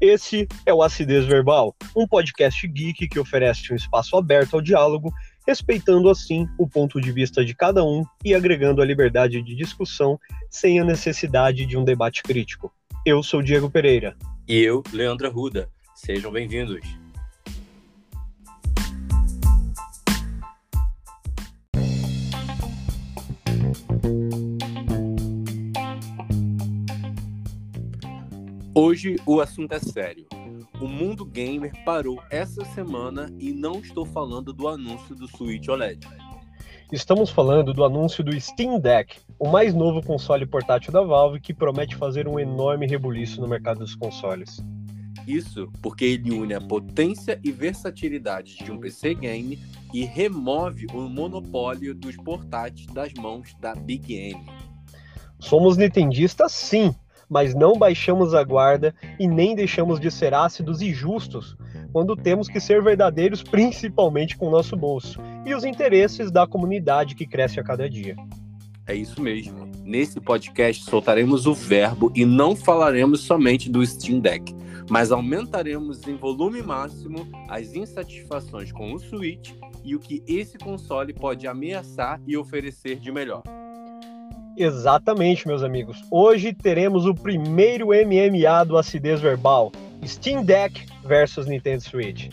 Esse é o Acidez Verbal, um podcast geek que oferece um espaço aberto ao diálogo, respeitando assim o ponto de vista de cada um e agregando a liberdade de discussão sem a necessidade de um debate crítico. Eu sou Diego Pereira. E eu, Leandro Ruda. Sejam bem-vindos. Hoje o assunto é sério. O mundo gamer parou essa semana e não estou falando do anúncio do Switch OLED. Estamos falando do anúncio do Steam Deck, o mais novo console portátil da Valve que promete fazer um enorme rebuliço no mercado dos consoles. Isso porque ele une a potência e versatilidade de um PC game e remove o monopólio dos portáteis das mãos da Big N. Somos nintendistas sim, mas não baixamos a guarda e nem deixamos de ser ácidos e justos quando temos que ser verdadeiros, principalmente com o nosso bolso e os interesses da comunidade que cresce a cada dia. É isso mesmo. Nesse podcast soltaremos o verbo e não falaremos somente do Steam Deck, mas aumentaremos em volume máximo as insatisfações com o Switch e o que esse console pode ameaçar e oferecer de melhor. Exatamente, meus amigos. Hoje teremos o primeiro MMA do Acidez Verbal: Steam Deck versus Nintendo Switch.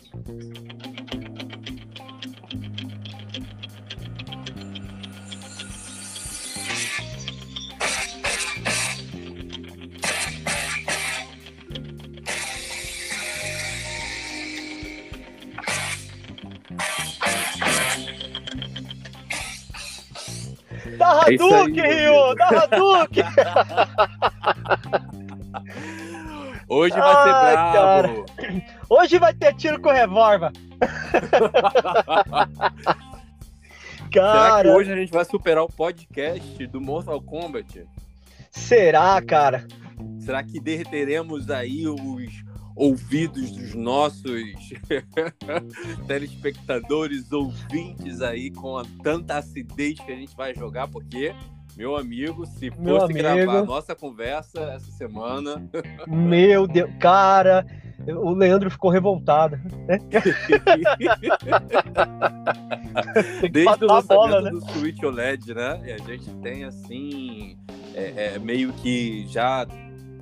Da É Hadouken, Rio! Da Hadouken! Hoje vai ser Ai, brabo. Hoje vai ter tiro com revólver. Será que Cara, hoje a gente vai superar o podcast do Mortal Kombat? será, cara? Será que derreteremos aí os ouvidos dos nossos telespectadores, ouvintes aí com a tanta acidez que a gente vai jogar? Porque, meu amigo, se fosse Meu amigo. gravar a nossa conversa essa semana, Meu Deus, cara, o Leandro ficou revoltado. né? Desde o a bola, lançamento né? do Switch OLED, né? E a gente tem assim, é, é, meio que já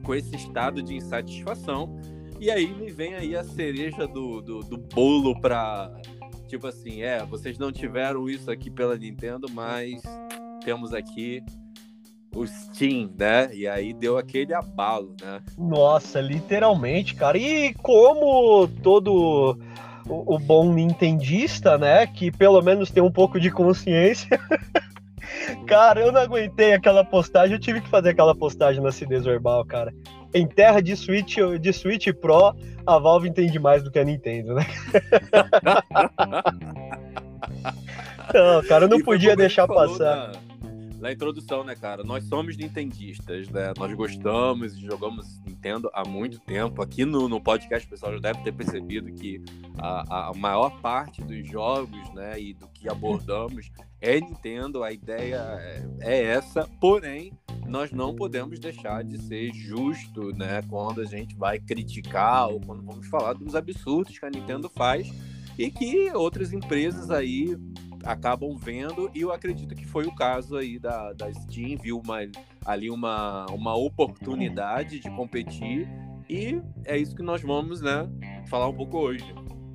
com esse estado de insatisfação. E aí me vem aí a cereja do, do, do bolo pra. Tipo assim, é, vocês não tiveram isso aqui pela Nintendo, mas temos aqui o Steam, né? E aí deu aquele abalo, né? Nossa, literalmente, cara. E como todo o, o bom nintendista, né, que pelo menos tem um pouco de consciência, cara, eu não aguentei aquela postagem, eu tive que fazer aquela postagem na Acidez Verbal, cara. Em terra de Switch, de Switch Pro, a Valve entende mais do que a Nintendo, né? Não, cara, eu não E podia deixar passar. Na, na introdução, né, cara? Nós somos nintendistas, né? Nós gostamos e jogamos Nintendo há muito tempo. Aqui no, no podcast, o pessoal já deve ter percebido que a, a maior parte dos jogos, né, e do que abordamos é Nintendo. A ideia é, é essa, porém, nós não podemos deixar de ser justo, né, quando a gente vai criticar ou quando vamos falar dos absurdos que a Nintendo faz e que outras empresas aí acabam vendo, e eu acredito que foi o caso aí da, da Steam, viu uma, ali uma, uma oportunidade de competir, e é isso que nós vamos, né, falar um pouco hoje.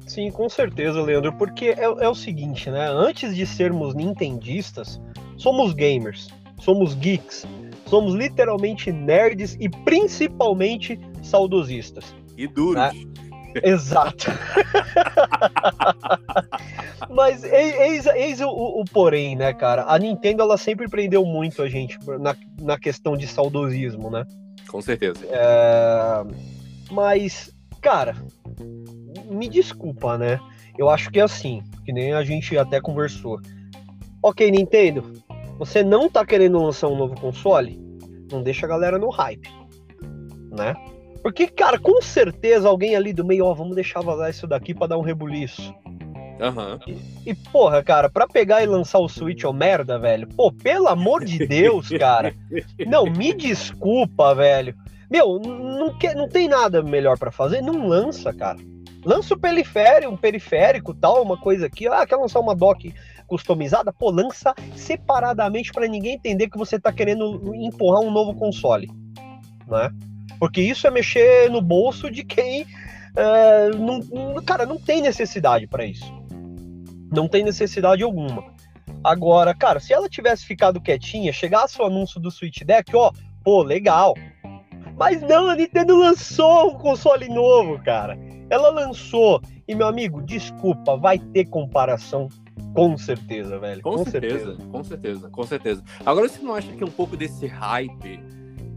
Sim, com certeza, Leandro, porque é, é o seguinte, né? Antes de sermos nintendistas, somos gamers, somos geeks, somos literalmente nerds e principalmente saudosistas. E duros. Ah. Exato. Mas eis, eis o, o, porém, né, cara? A Nintendo ela sempre prendeu muito a gente na, na questão de saudosismo, né? Com certeza. É... Mas, cara, me desculpa, né? Eu acho que é assim, que nem a gente até conversou. Ok, Nintendo, você não tá querendo lançar um novo console? Não deixa a galera no hype, né? Porque, cara, com certeza alguém ali do meio, ó, vamos deixar vazar isso daqui para dar um rebuliço. Aham. E, porra, cara, pra pegar e lançar o Switch, ô merda, velho. Pô, pelo amor de Deus, cara. Não, me desculpa, velho. Meu, não, quer, não tem nada melhor para fazer? Não lança, cara. Lança o periférico, um periférico, tal, uma coisa aqui. Ah, quer lançar uma dock customizada? Pô, lança separadamente para ninguém entender que você tá querendo empurrar um novo console, né? Porque isso é mexer no bolso de quem, é, não, cara, não tem necessidade para isso. Não tem necessidade alguma. Agora, cara, se ela tivesse ficado quietinha, chegasse o anúncio do Switch Deck, ó, pô, legal. Mas não, a Nintendo lançou um console novo, cara. Ela lançou. E, meu amigo, desculpa, vai ter comparação com certeza, velho. Com, com certeza, certeza, com certeza, com certeza. Agora, você não acha que um pouco desse hype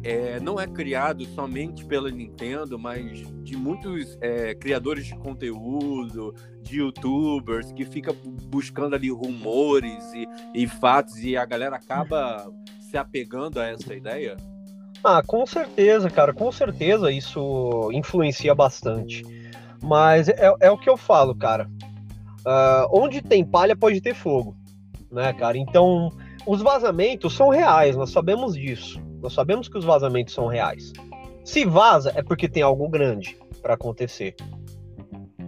é, não é criado somente pela Nintendo, mas de muitos é, criadores de conteúdo, de youtubers, que fica buscando ali rumores e, e fatos, e a galera acaba se apegando a essa ideia? Ah, com certeza, cara, com certeza isso influencia bastante. Mas é, é o que eu falo, cara. Uh, onde tem palha pode ter fogo, né, cara? Então, os vazamentos são reais, nós sabemos disso. Nós sabemos que os vazamentos são reais. Se vaza, é porque tem algo grande para acontecer.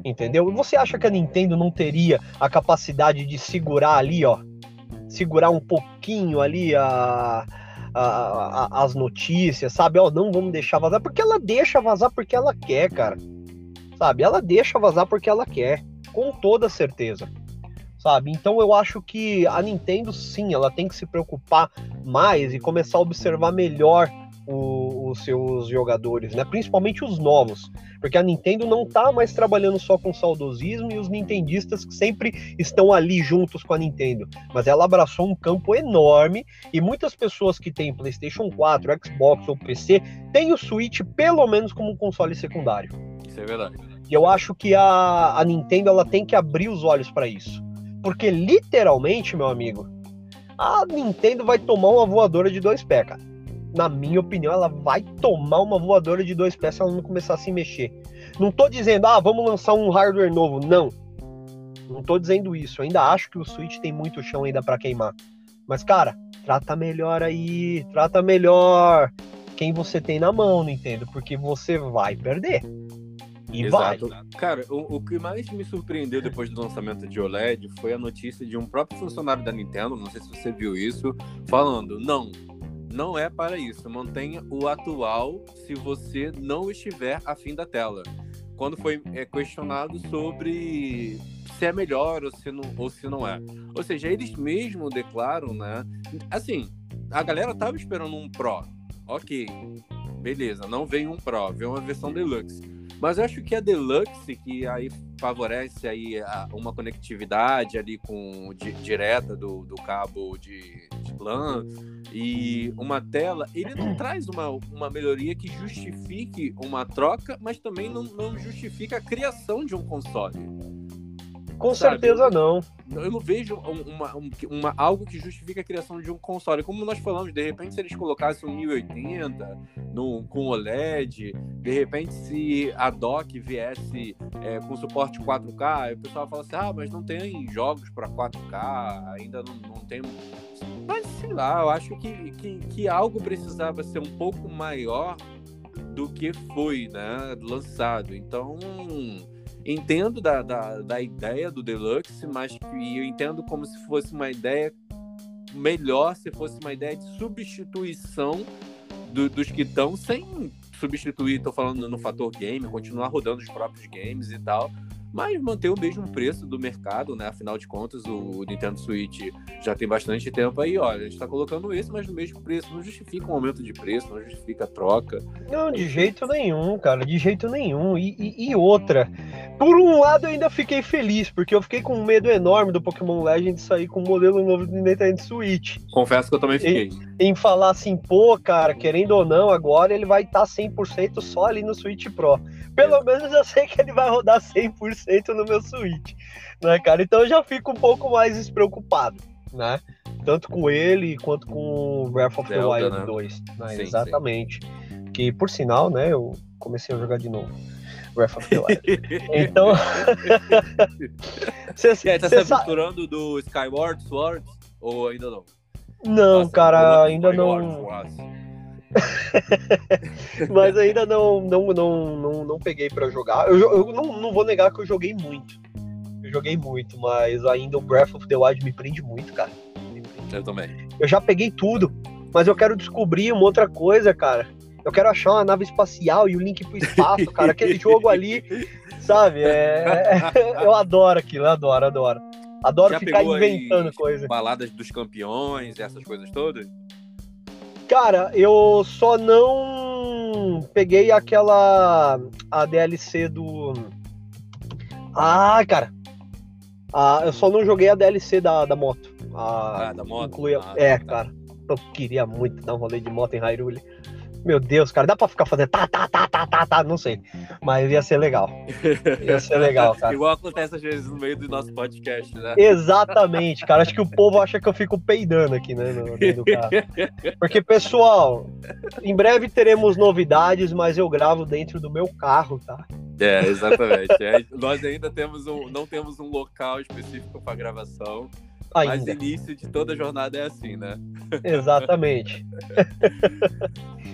Entendeu? Você acha que a Nintendo não teria a capacidade de segurar ali, ó? Segurar um pouquinho ali a, a, a, as notícias, sabe? Ó, não vamos deixar vazar. Porque ela deixa vazar porque ela quer, cara. Sabe? Ela deixa vazar porque ela quer. Com toda certeza sabe? Então eu acho que a Nintendo sim, ela tem que se preocupar mais e começar a observar melhor o, os seus jogadores, né? Principalmente os novos, porque a Nintendo não tá mais trabalhando só com saudosismo e os nintendistas que sempre estão ali juntos com a Nintendo, mas ela abraçou um campo enorme e muitas pessoas que têm PlayStation 4, Xbox ou PC têm o Switch pelo menos como um console secundário. Isso é verdade. E eu acho que a, a Nintendo ela tem que abrir os olhos para isso. Porque literalmente, meu amigo, a Nintendo vai tomar uma voadora de dois pés, cara. Na minha opinião, ela vai tomar uma voadora de dois pés se ela não começar a se mexer. Não tô dizendo, ah, vamos lançar um hardware novo. Não. Não tô dizendo isso. Eu ainda acho que o Switch tem muito chão ainda para queimar. Mas, cara, trata melhor aí. Trata melhor quem você tem na mão, Nintendo. Porque você vai perder. E Exato. vai. Cara, o, o, que mais me surpreendeu depois do lançamento de OLED foi a notícia de um próprio funcionário da Nintendo, não sei se você viu isso, falando: não, não é para isso. Mantenha o atual se você não estiver afim da tela. Quando foi é, questionado sobre se é melhor ou se, não, ou se não é. Ou seja, eles mesmos declaram, né? Assim, a galera tava esperando um Pro. Ok, beleza, não veio um Pro, veio uma versão Deluxe. Mas eu acho que a Deluxe, que aí favorece aí a, uma conectividade ali com di, direta do, do cabo de, de LAN e uma tela, ele não traz uma, uma melhoria que justifique uma troca, mas também não, não justifica a criação de um console. Com sabe? certeza não. Eu não vejo uma, uma, algo que justifique a criação de um console. Como nós falamos, de repente, se eles colocassem um 1080 no, com OLED, de repente, se a dock viesse é, com suporte 4K, o pessoal fala assim: ah, mas não tem jogos para 4K, ainda não, não tem. Mas sei lá, eu acho que, que, que algo precisava ser um pouco maior do que foi né, lançado. Então entendo da, da, da ideia do Deluxe, mas eu entendo como se fosse uma ideia melhor, se fosse uma ideia de substituição do, dos que estão, sem substituir, estou falando no fator game, continuar rodando os próprios games e tal, mas manter o mesmo preço do mercado, né? Afinal de contas, o Nintendo Switch já tem bastante tempo aí, olha, a gente tá colocando esse, mas no mesmo preço. Não justifica um aumento de preço, não justifica a troca. Não, de jeito nenhum, cara, de jeito nenhum. E, e, e outra, por um lado eu ainda fiquei feliz, porque eu fiquei com um medo enorme do Pokémon Legends sair com um modelo novo do Nintendo Switch. Confesso que eu também fiquei. Em, em falar assim, pô, cara, querendo ou não, agora ele vai estar tá 100% só ali no Switch Pro. Pelo é. menos eu sei que ele vai rodar 100% 100% no meu Switch, né, cara? Então eu já fico um pouco mais despreocupado, né? Tanto com ele quanto com Breath of the Wild né? 2. Né? Sim, Exatamente. Sim. Que, por sinal, né, eu comecei a jogar de novo. Breath of the Wild. então. Você é, tá se aventurando do Skyward Sword ou ainda não? Não, Nossa, cara, ainda não. Mas ainda não, não, não, não, não peguei para jogar. Eu, eu não, não vou negar que eu joguei muito. Eu joguei muito, mas ainda o Breath of the Wild me prende muito, cara. Eu também. Eu já peguei tudo, mas eu quero descobrir uma outra coisa, cara. Eu quero achar uma nave espacial e o link pro espaço, cara. Aquele jogo ali, sabe? É... eu adoro aquilo, eu adoro, adoro. Adoro Já ficar pegou aí inventando coisa. Baladas dos campeões, essas coisas todas? Cara, eu só não peguei aquela a DLC do Ah, cara. Ah, eu só não joguei a DLC da, da moto. A... Ah, da moto? incluía- Ah, É, tá. cara. Eu queria muito dar um rolê de moto em Hyrule. Meu Deus, cara, dá pra ficar fazendo tá, tá, tá, tá, tá, tá, não sei. Mas ia ser legal. Ia ser legal, cara. Igual acontece às vezes no meio do nosso podcast, né? Exatamente, cara. Acho que o povo acha que eu fico peidando aqui, né? No, carro. Porque, pessoal, em breve teremos novidades, mas eu gravo dentro do meu carro, tá? É, exatamente. É, nós ainda temos um, não temos um local específico para gravação, mas Ainda. início de toda jornada é assim, né? Exatamente.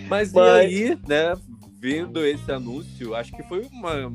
Mas, Mas- e aí, né, vendo esse anúncio, acho que foi uma,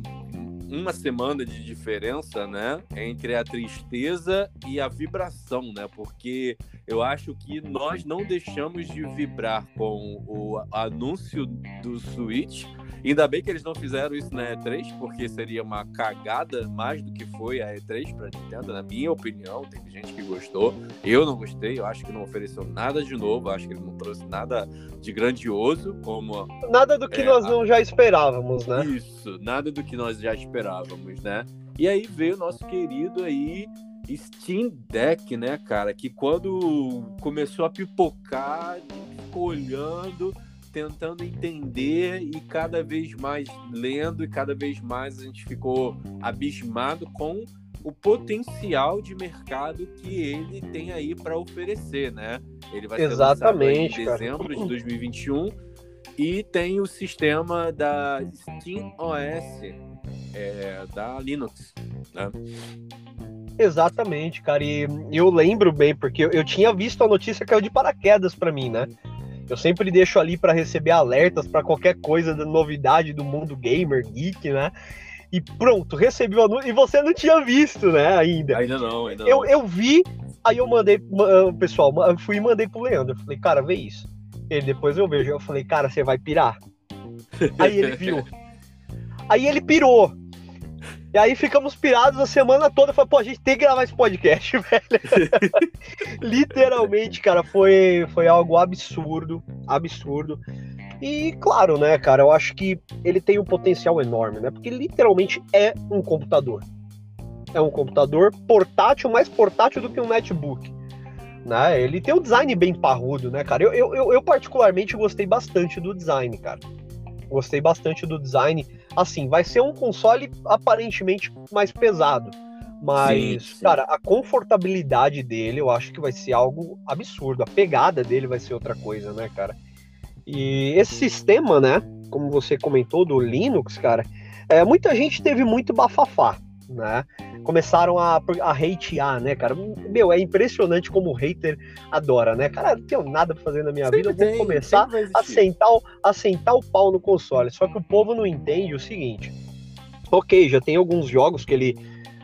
uma semana de diferença, né, entre a tristeza e a vibração, né? Porque eu acho que nós não deixamos de vibrar com o anúncio do Switch. Ainda bem que eles não fizeram isso na E3, porque seria uma cagada mais do que foi a E3 para Nintendo, na minha opinião. Teve gente que gostou, eu não gostei. Eu acho que não ofereceu nada de novo, acho que ele não trouxe nada de grandioso, como Nada do que É, nós não já esperávamos, né? isso, nada do que nós já esperávamos, né? E aí veio o nosso querido aí Steam Deck, né, cara? Que quando começou a pipocar, ficou olhando, tentando entender e cada vez mais lendo e cada vez mais a gente ficou abismado com o potencial de mercado que ele tem aí para oferecer, né? Ele vai ser Exatamente, em cara. dezembro de 2021 e tem o sistema da Steam OS é, da Linux. Né? Exatamente, cara. E eu lembro bem, porque eu, eu tinha visto a notícia caiu de paraquedas pra mim, né? Eu sempre deixo ali pra receber alertas pra qualquer coisa da novidade do mundo gamer, geek, né? E pronto, recebi o anúncio. E você não tinha visto, né, ainda. Ainda não, ainda não. Eu, eu vi, aí eu mandei, ma- pessoal, fui e mandei pro Leandro. Eu falei, cara, vê isso. Ele depois eu vejo. Eu falei, cara, você vai pirar. Aí ele viu. Aí ele pirou. E aí ficamos pirados a semana toda. Falei, pô, a gente tem que gravar esse podcast, velho. Literalmente, cara, foi, foi algo absurdo. Absurdo. E claro, né, cara, eu acho que ele tem um potencial enorme, né? Porque literalmente é um computador. É um computador portátil, mais portátil do que um netbook. Né? Ele tem um design bem parrudo, né, cara? Eu, eu, eu particularmente gostei bastante do design, cara. Gostei bastante do design. Assim, vai ser um console aparentemente mais pesado. Mas, Sim, sim. cara, a confortabilidade dele eu acho que vai ser algo absurdo. A pegada dele vai ser outra coisa, né, cara? E esse sistema, né, como você comentou do Linux, cara, é, muita gente teve muito bafafá, né? Começaram a, a hatear, né, cara? Meu, é impressionante como o hater adora, né? Cara, não tenho nada pra fazer na minha vida, eu vou tem, começar sempre a sentar, o- a sentar o pau no console. Só que o povo não entende o seguinte: ok, já tem alguns jogos que ele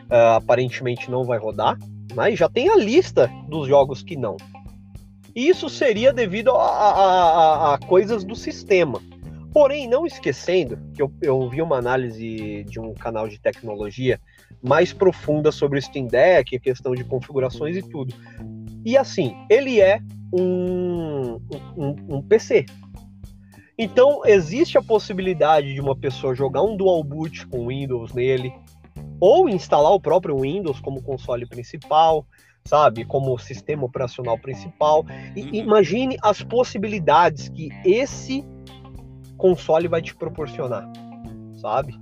ah, aparentemente não vai rodar, mas já tem a lista dos jogos que não. E Isso seria devido a, a- a- a coisas do sistema. Porém, não esquecendo que eu, eu vi uma análise de um canal de tecnologia mais profunda sobre o Steam Deck, questão de configurações e tudo. E assim, ele é um, um, um PC. Então, existe a possibilidade de uma pessoa jogar um dual boot com Windows nele, ou instalar o próprio Windows como console principal, sabe? Como sistema operacional principal. E Uhum. imagine as possibilidades que esse console vai te proporcionar, sabe?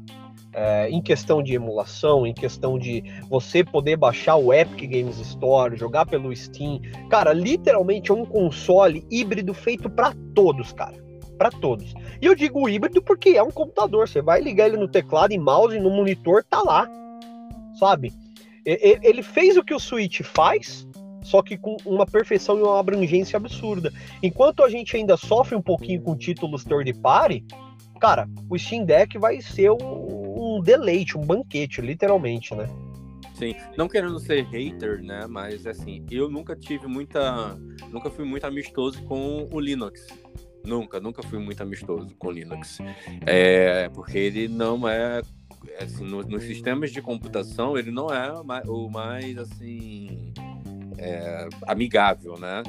É, em questão de emulação, em questão de você poder baixar o Epic Games Store, jogar pelo Steam. Cara, literalmente é um console híbrido feito para todos, cara. Para todos. E eu digo híbrido porque é um computador. Você vai ligar ele no teclado e mouse, no monitor, tá lá. Sabe? Ele fez o que o Switch faz, só que com uma perfeição e uma abrangência absurda. Enquanto a gente ainda sofre um pouquinho com títulos third party, cara, o Steam Deck vai ser um, um deleite, um banquete, literalmente, né? Sim, não querendo ser hater, né? Mas assim, eu nunca tive muita. Nunca fui muito amistoso com o Linux. Nunca, nunca fui muito amistoso com o Linux. É, porque ele não é. Assim, no, nos sistemas de computação, ele não é o mais assim. É, amigável, né?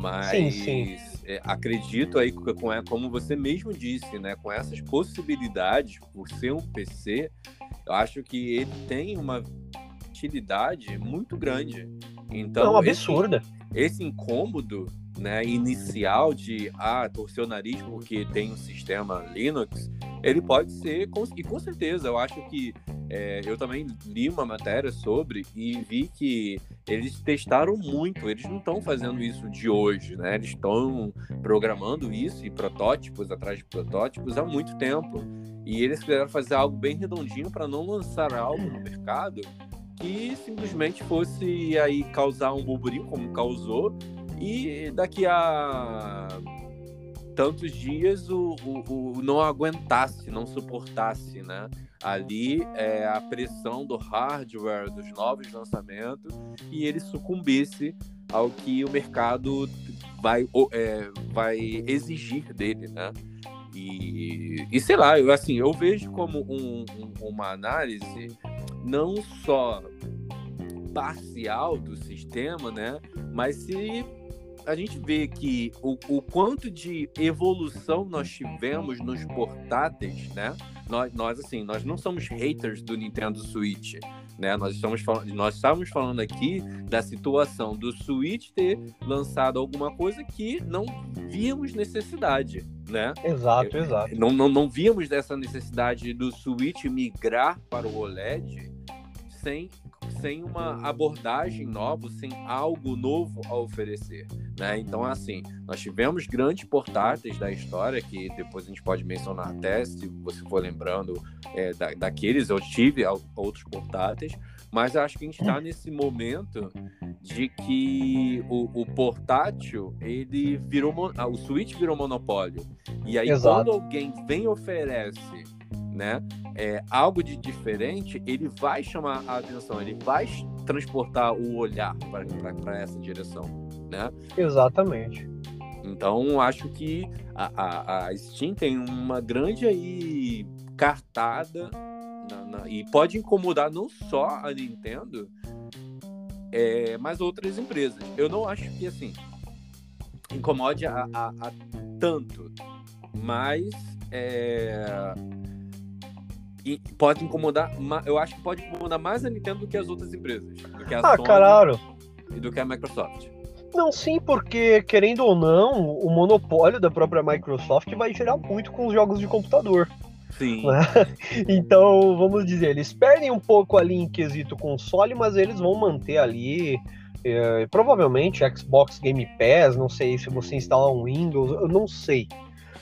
Mas sim, sim. É, acredito aí com, como você mesmo disse, né? Com essas possibilidades, por ser um PC, eu acho que ele tem uma utilidade muito grande. Então, é absurda. Esse, esse incômodo né, inicial de ah, torcer o nariz porque tem um sistema Linux, ele pode ser, e com certeza, eu acho que é, eu também li uma matéria sobre e vi que eles testaram muito, eles não estão fazendo isso de hoje, né? Eles estão programando isso e protótipos atrás de protótipos há muito tempo. E eles quiseram fazer algo bem redondinho para não lançar algo no mercado que simplesmente fosse aí causar um burburinho como causou e daqui a tantos dias o, o, o não aguentasse, não suportasse, né? Ali é a pressão do hardware, dos novos lançamentos e ele sucumbisse ao que o mercado vai, é, vai exigir dele, né? E, e sei lá, eu, assim, eu vejo como um, um, uma análise não só parcial do sistema, né? Mas se a gente vê que o, o quanto de evolução nós tivemos nos portáteis, né? Nós, nós assim, nós não somos haters do Nintendo Switch, né? Nós estamos falando, nós estamos falando aqui da situação do Switch ter lançado alguma coisa que não víamos necessidade, né? Exato, exato. Não, não, não víamos dessa necessidade do Switch migrar para o OLED sem, sem uma abordagem nova, sem algo novo a oferecer. Né? Então, assim, nós tivemos grandes portáteis da história, que depois a gente pode mencionar até, se você for lembrando é, da, daqueles, eu tive outros portáteis, mas acho que a gente está nesse momento de que o, o, portátil, ele virou, o Switch virou monopólio. E aí, Exato. quando alguém vem e oferece né, é, algo de diferente, ele vai chamar a atenção, ele vai transportar o olhar para essa direção, né? Exatamente. Então, acho que a, a, a Steam tem uma grande aí cartada na, na, e pode incomodar não só a Nintendo, é, mas outras empresas. Eu não acho que assim incomode a, a, a tanto, mas é, pode incomodar, eu acho que pode incomodar mais a Nintendo do que as outras empresas. Do que a ah, Sony claro. E do que a Microsoft. Não, sim, porque, querendo ou não, o monopólio da própria Microsoft vai gerar muito com os jogos de computador. Sim. Né? Então, vamos dizer, eles perdem um pouco ali em quesito console, mas eles vão manter ali. É, provavelmente Xbox Game Pass, não sei se você instala um Windows, eu não sei.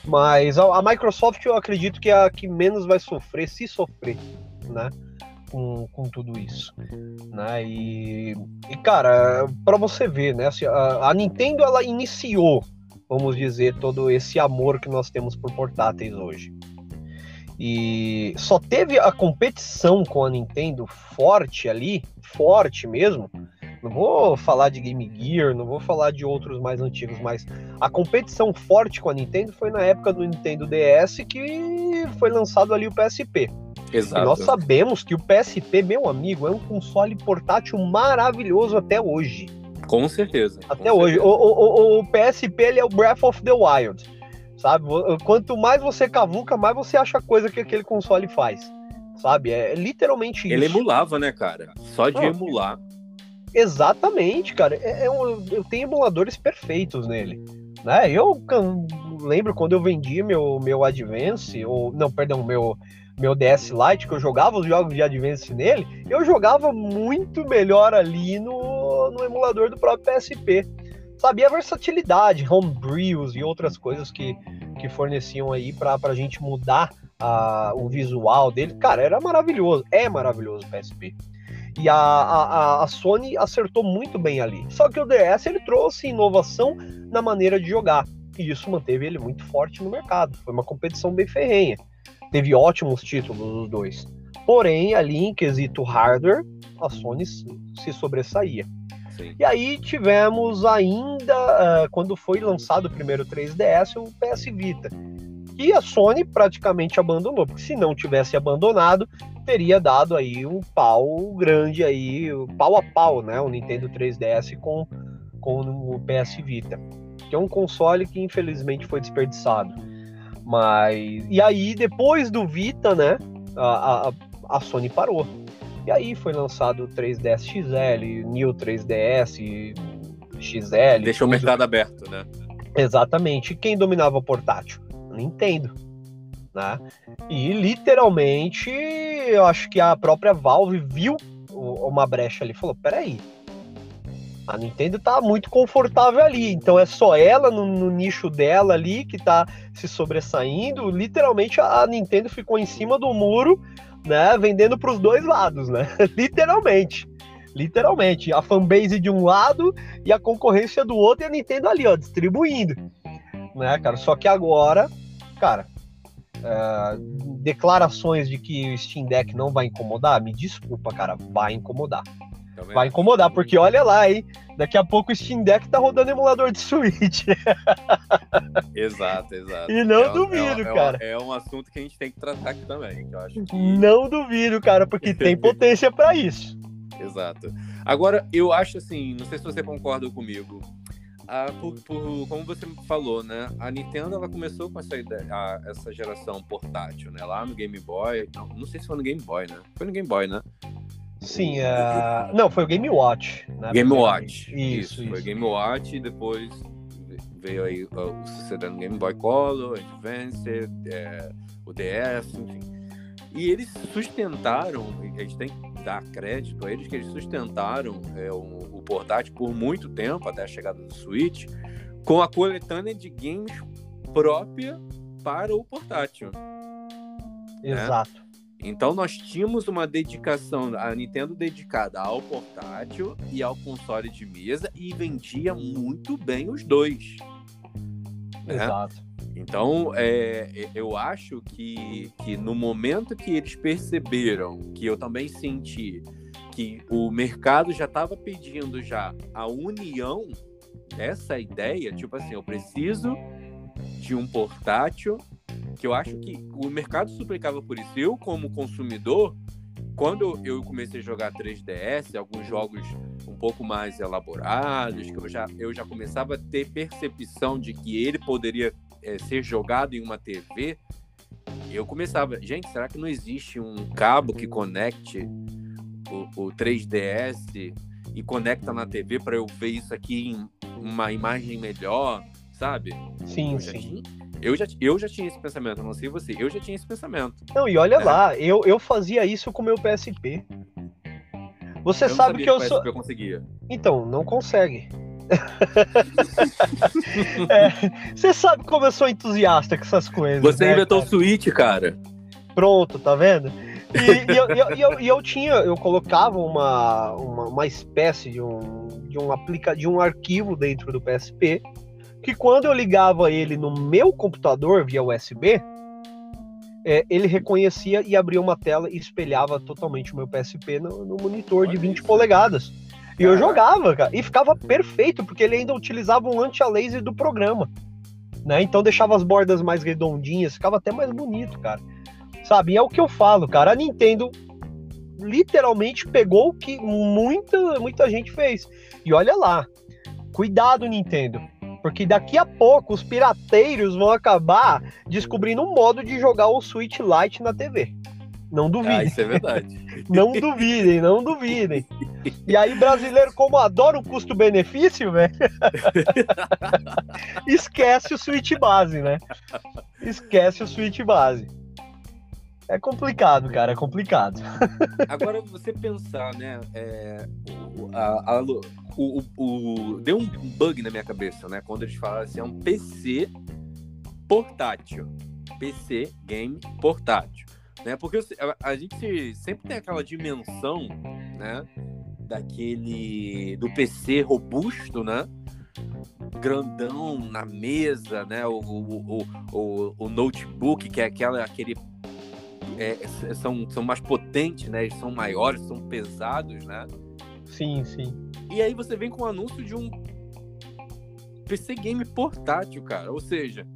Mas a, Microsoft eu acredito que é a que menos vai sofrer, se sofrer, né? Com, com tudo isso, né? E, e cara, para você ver, né? Assim, a, a, Nintendo ela iniciou, vamos dizer, todo esse amor que nós temos por portáteis hoje. E só teve a competição com a Nintendo forte ali, forte mesmo, não vou falar de Game Gear, não vou falar de outros mais antigos, mas a competição forte com a Nintendo foi na época do Nintendo DS que foi lançado ali o PSP. Exato. E nós sabemos que o PSP, meu amigo, é um console portátil maravilhoso até hoje. Com certeza. Até com hoje. Certeza. O, o, o, PSP ele é o Breath of the Wild. Sabe? Quanto mais você cavuca, mais você acha coisa que aquele console faz. Sabe? É literalmente isso. Ele emulava, né, cara? Só de emular. Exatamente, cara. É, é um, eu tenho emuladores perfeitos nele. Né? Eu lembro quando eu vendi meu, meu Advance, ou não, perdão, meu, meu DS Lite, que eu jogava os jogos de Advance nele, eu jogava muito melhor ali no, no emulador do próprio PSP. Sabia a versatilidade, homebrews e outras coisas que, que forneciam aí para a gente mudar a, o visual dele. Cara, era maravilhoso, é maravilhoso o PSP. E a, a, a Sony acertou muito bem ali. Só que o DS ele trouxe inovação na maneira de jogar. E isso manteve ele muito forte no mercado. Foi uma competição bem ferrenha. Teve ótimos títulos os dois. Porém, ali em quesito hardware, a Sony se sobressaía. Sim. E aí tivemos ainda, uh, quando foi lançado o primeiro 3DS, o PS Vita. E a Sony praticamente abandonou, porque se não tivesse abandonado, teria dado aí um pau grande aí, pau a pau, né? O Nintendo 3DS com, com o PS Vita. Que é um console que infelizmente foi desperdiçado. Mas. E aí, depois do Vita, né? A, a, a Sony parou. E aí foi lançado o 3DS XL, New 3DS XL. Deixou o mercado aberto, né? Exatamente. E quem dominava o portátil? Nintendo. Né? E literalmente, eu acho que a própria Valve viu uma brecha ali, falou: peraí, a Nintendo tá muito confortável ali, então é só ela no, no, nicho dela ali que tá se sobressaindo. Literalmente a Nintendo ficou em cima do muro, né, vendendo para os dois lados, né? Literalmente. Literalmente, a fanbase de um lado e a concorrência do outro e a Nintendo ali, ó, distribuindo. Né, cara? Só que agora cara, uh, declarações de que o Steam Deck não vai incomodar, me desculpa, cara, vai incomodar. Também vai incomodar, porque olha lá, hein? Daqui a pouco o Steam Deck tá rodando emulador de Switch. exato, exato. E não é, duvido, é, cara. É um assunto que a gente tem que tratar aqui também. eu acho que... Não duvido, cara, porque tem potência para isso. Exato. Agora, eu acho assim, não sei se você concorda comigo, ah, por, por, como você falou, né? A Nintendo ela começou com essa ideia, a, essa geração portátil, né? Lá no Game Boy. Não, não sei se foi no Game Boy, né? Foi no Game Boy, né? Sim, uh... não, foi o Game Watch. Né? Game Watch. Isso, isso, Foi Game Watch e depois veio aí o sucedendo Game Boy Color, Advance, é, o DS, enfim. E eles sustentaram, a gente tem que dar crédito a eles, que eles sustentaram é, o, o portátil por muito tempo, até a chegada do Switch, com a coletânea de games própria para o portátil. Né? Exato. Né? Então nós tínhamos uma dedicação, a Nintendo dedicada ao portátil e ao console de mesa e vendia muito bem os dois. Né? Exato. Então, é, eu acho que, que no momento que eles perceberam, que eu também senti, que o mercado já estava pedindo já a união dessa ideia, tipo assim, eu preciso de um portátil, que eu acho que o mercado suplicava por isso. Eu, como consumidor, quando eu comecei a jogar 3DS, alguns jogos um pouco mais elaborados, que eu já, eu já começava a ter percepção de que ele poderia é, ser jogado em uma TV, eu começava, gente, será que não existe um cabo que conecte o, o 3DS e conecta na TV para eu ver isso aqui em uma imagem melhor, sabe? Sim, eu sim. Tinha, eu, já, eu já tinha esse pensamento, não sei você, eu já tinha esse pensamento. Não, e olha né? lá, eu, eu fazia isso com o meu PSP. Você eu sabe que eu sou. Eu conseguia. Então, não consegue. É, você sabe como eu sou entusiasta com essas coisas. Você né, inventou o Switch, cara. Pronto, tá vendo? E, e, eu, eu, e, eu, tinha, eu colocava uma, uma, uma, espécie de um, de um aplica, de um arquivo dentro do PSP que quando eu ligava ele no meu computador via USB, é, ele reconhecia e abria uma tela e espelhava totalmente o meu PSP no, no monitor Olha de 20 isso. polegadas. E eu jogava, cara, e ficava perfeito, porque ele ainda utilizava um anti-laser do programa. Né? Então deixava as bordas mais redondinhas, ficava até mais bonito, cara. Sabe? E é o que eu falo, cara. A Nintendo literalmente pegou o que muita, muita gente fez. E olha lá. Cuidado, Nintendo. Porque daqui a pouco os pirateiros vão acabar descobrindo um modo de jogar o Switch Lite na TV. Não duvidem. Ah, isso é verdade. não duvidem, não duvidem. E aí, brasileiro, como adora o custo-benefício, velho, esquece o Switch base, né? Esquece o Switch base. É complicado, cara, é complicado. Agora, você pensar, né? É, o, a, a, o, o, deu um bug na minha cabeça, né? Quando eles falam assim, é um PC portátil. PC game portátil. Né? Porque a, a gente sempre tem aquela dimensão né? Daquele do PC robusto, né? Grandão na mesa, né? O, o, o, o, notebook, que é aquela, aquele. É, são, são mais potentes, né? Eles são maiores, são pesados, né? Sim, sim. E aí você vem com o anúncio de um PC game portátil, cara. Ou seja,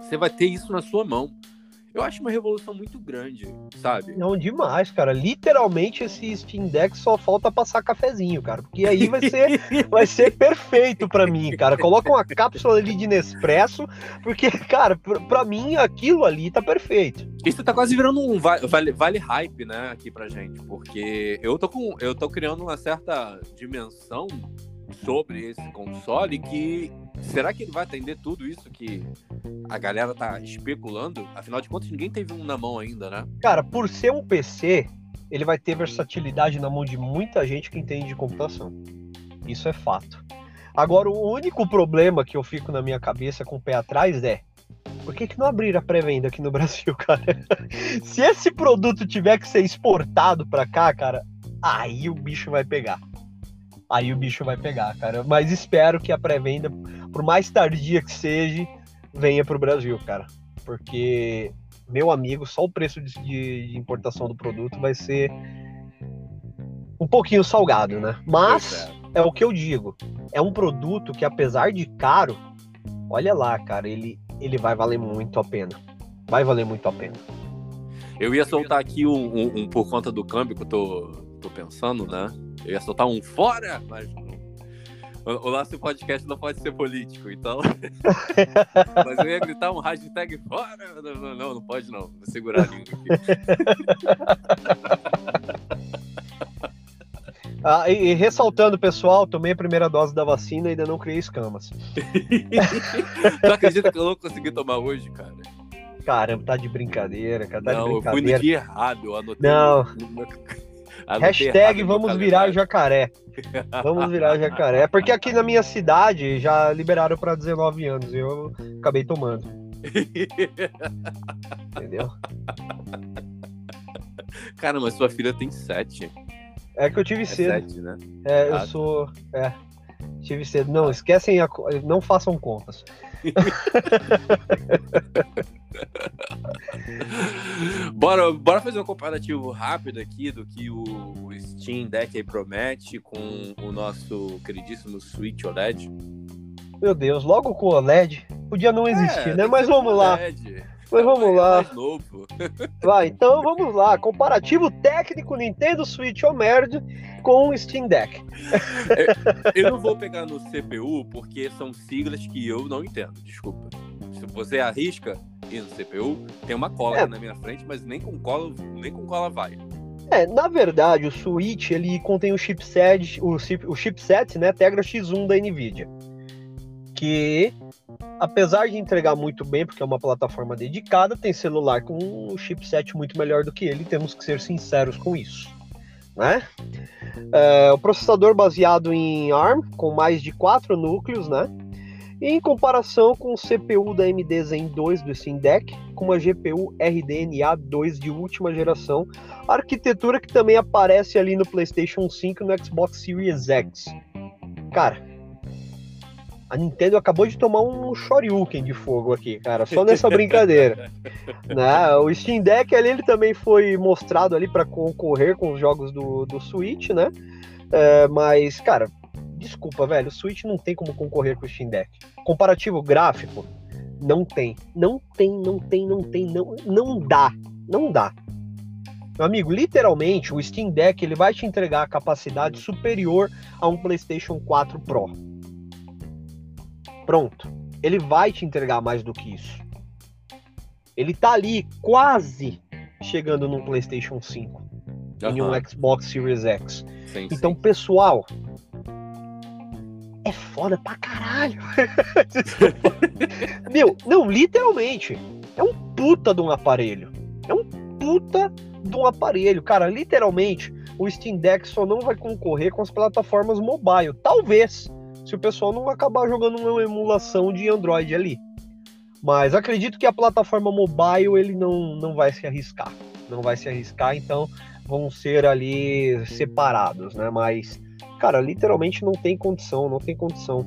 você vai ter isso na sua mão. Eu acho uma revolução muito grande, sabe? Não, demais, cara. Literalmente esse Steam Deck só falta passar cafezinho, cara. Porque aí vai ser, vai ser perfeito para mim, cara. Coloca uma cápsula ali de Nespresso, porque, cara, para mim aquilo ali tá perfeito. Isso tá quase virando um vale, vale hype, né, aqui pra gente. Porque eu tô com. Eu tô criando uma certa dimensão sobre esse console que será que ele vai atender tudo isso que a galera tá especulando? Afinal de contas, ninguém teve um na mão ainda, né? Cara, por ser um PC, ele vai ter versatilidade na mão de muita gente que entende de computação. Isso é fato. Agora, o único problema que eu fico na minha cabeça com o pé atrás é por que, que não abrir a pré-venda aqui no Brasil, cara? Se esse produto tiver que ser exportado para cá, cara, aí o bicho vai pegar aí o bicho vai pegar, cara. Mas espero que a pré-venda, por mais tardia que seja, venha para o Brasil, cara. Porque, meu amigo, só o preço de, de, importação do produto vai ser um pouquinho salgado, né? Mas é. é o que eu digo. É um produto que, apesar de caro, olha lá, cara, ele, ele vai valer muito a pena. Vai valer muito a pena. Eu ia soltar aqui um, um, um por conta do câmbio que eu tô, tô pensando, né? Eu ia soltar um fora, mas o, o nosso podcast não pode ser político, então. mas eu ia gritar um hashtag fora. Não, não, não, não pode não. Vou segurar a língua aqui. Ah, e, e, ressaltando, pessoal, tomei a primeira dose da vacina e ainda não criei escamas. tu acredita que eu não consegui tomar hoje, cara? Caramba, tá de brincadeira, cara. Tá não, de brincadeira. eu fui no dia errado, eu anotei. Não. Hashtag vamos virar jacaré. Vamos virar jacaré. Porque aqui na minha cidade já liberaram para 19 anos. E eu acabei tomando. Entendeu? Cara, mas sua filha tem 7. É que eu tive é cedo. 7, né? É, eu ah, sou. É. Tive cedo. Não, esquecem. A... Não façam contas. bora, bora fazer um comparativo rápido aqui do que o, Steam Deck promete com o nosso queridíssimo Switch OLED. Meu Deus, logo com o OLED. Podia não existir, é, né? Mas vamos lá. OLED. Mas vamos lá. Vai, então vamos lá. Comparativo técnico Nintendo Switch OLED com o Steam Deck. eu não vou pegar no CPU porque são siglas que eu não entendo. Desculpa. Se você arrisca ir no CPU, tem uma cola é. na minha frente, mas nem com cola, nem com cola vai. É, na verdade, o Switch ele contém o chipset, o, chip, o chipset, né, Tegra X1 da Nvidia, que apesar de entregar muito bem, porque é uma plataforma dedicada, tem celular com um chipset muito melhor do que ele, temos que ser sinceros com isso né? É, o processador baseado em ARM, com mais de quatro núcleos, né? E em comparação com o CPU da AMD Zen 2 do Deck, com uma GPU RDNA 2 de última geração, arquitetura que também aparece ali no PlayStation 5 e no Xbox Series X. Cara, a Nintendo acabou de tomar um Shoryuken de fogo aqui, cara, só nessa brincadeira. né? O Steam Deck ali ele também foi mostrado ali para concorrer com os jogos do, do Switch, né? É, mas, cara, desculpa, velho, o Switch não tem como concorrer com o Steam Deck. Comparativo gráfico, não tem. Não tem, não tem, não tem, não, não dá. Não dá. Meu amigo, literalmente, o Steam Deck ele vai te entregar a capacidade superior a um PlayStation 4 Pro. Pronto. Ele vai te entregar mais do que isso. Ele tá ali quase chegando num PlayStation 5 uhum. em um Xbox Series X. Sim, então, sim. pessoal, é foda pra caralho. Meu, não, literalmente. É um puta de um aparelho. É um puta de um aparelho. Cara, literalmente, o Steam Deck só não vai concorrer com as plataformas mobile. Talvez se o pessoal não acabar jogando uma emulação de Android ali. Mas acredito que a plataforma mobile ele não, não vai se arriscar. Não vai se arriscar, então vão ser ali separados, né? Mas, cara, literalmente não tem condição, não tem condição.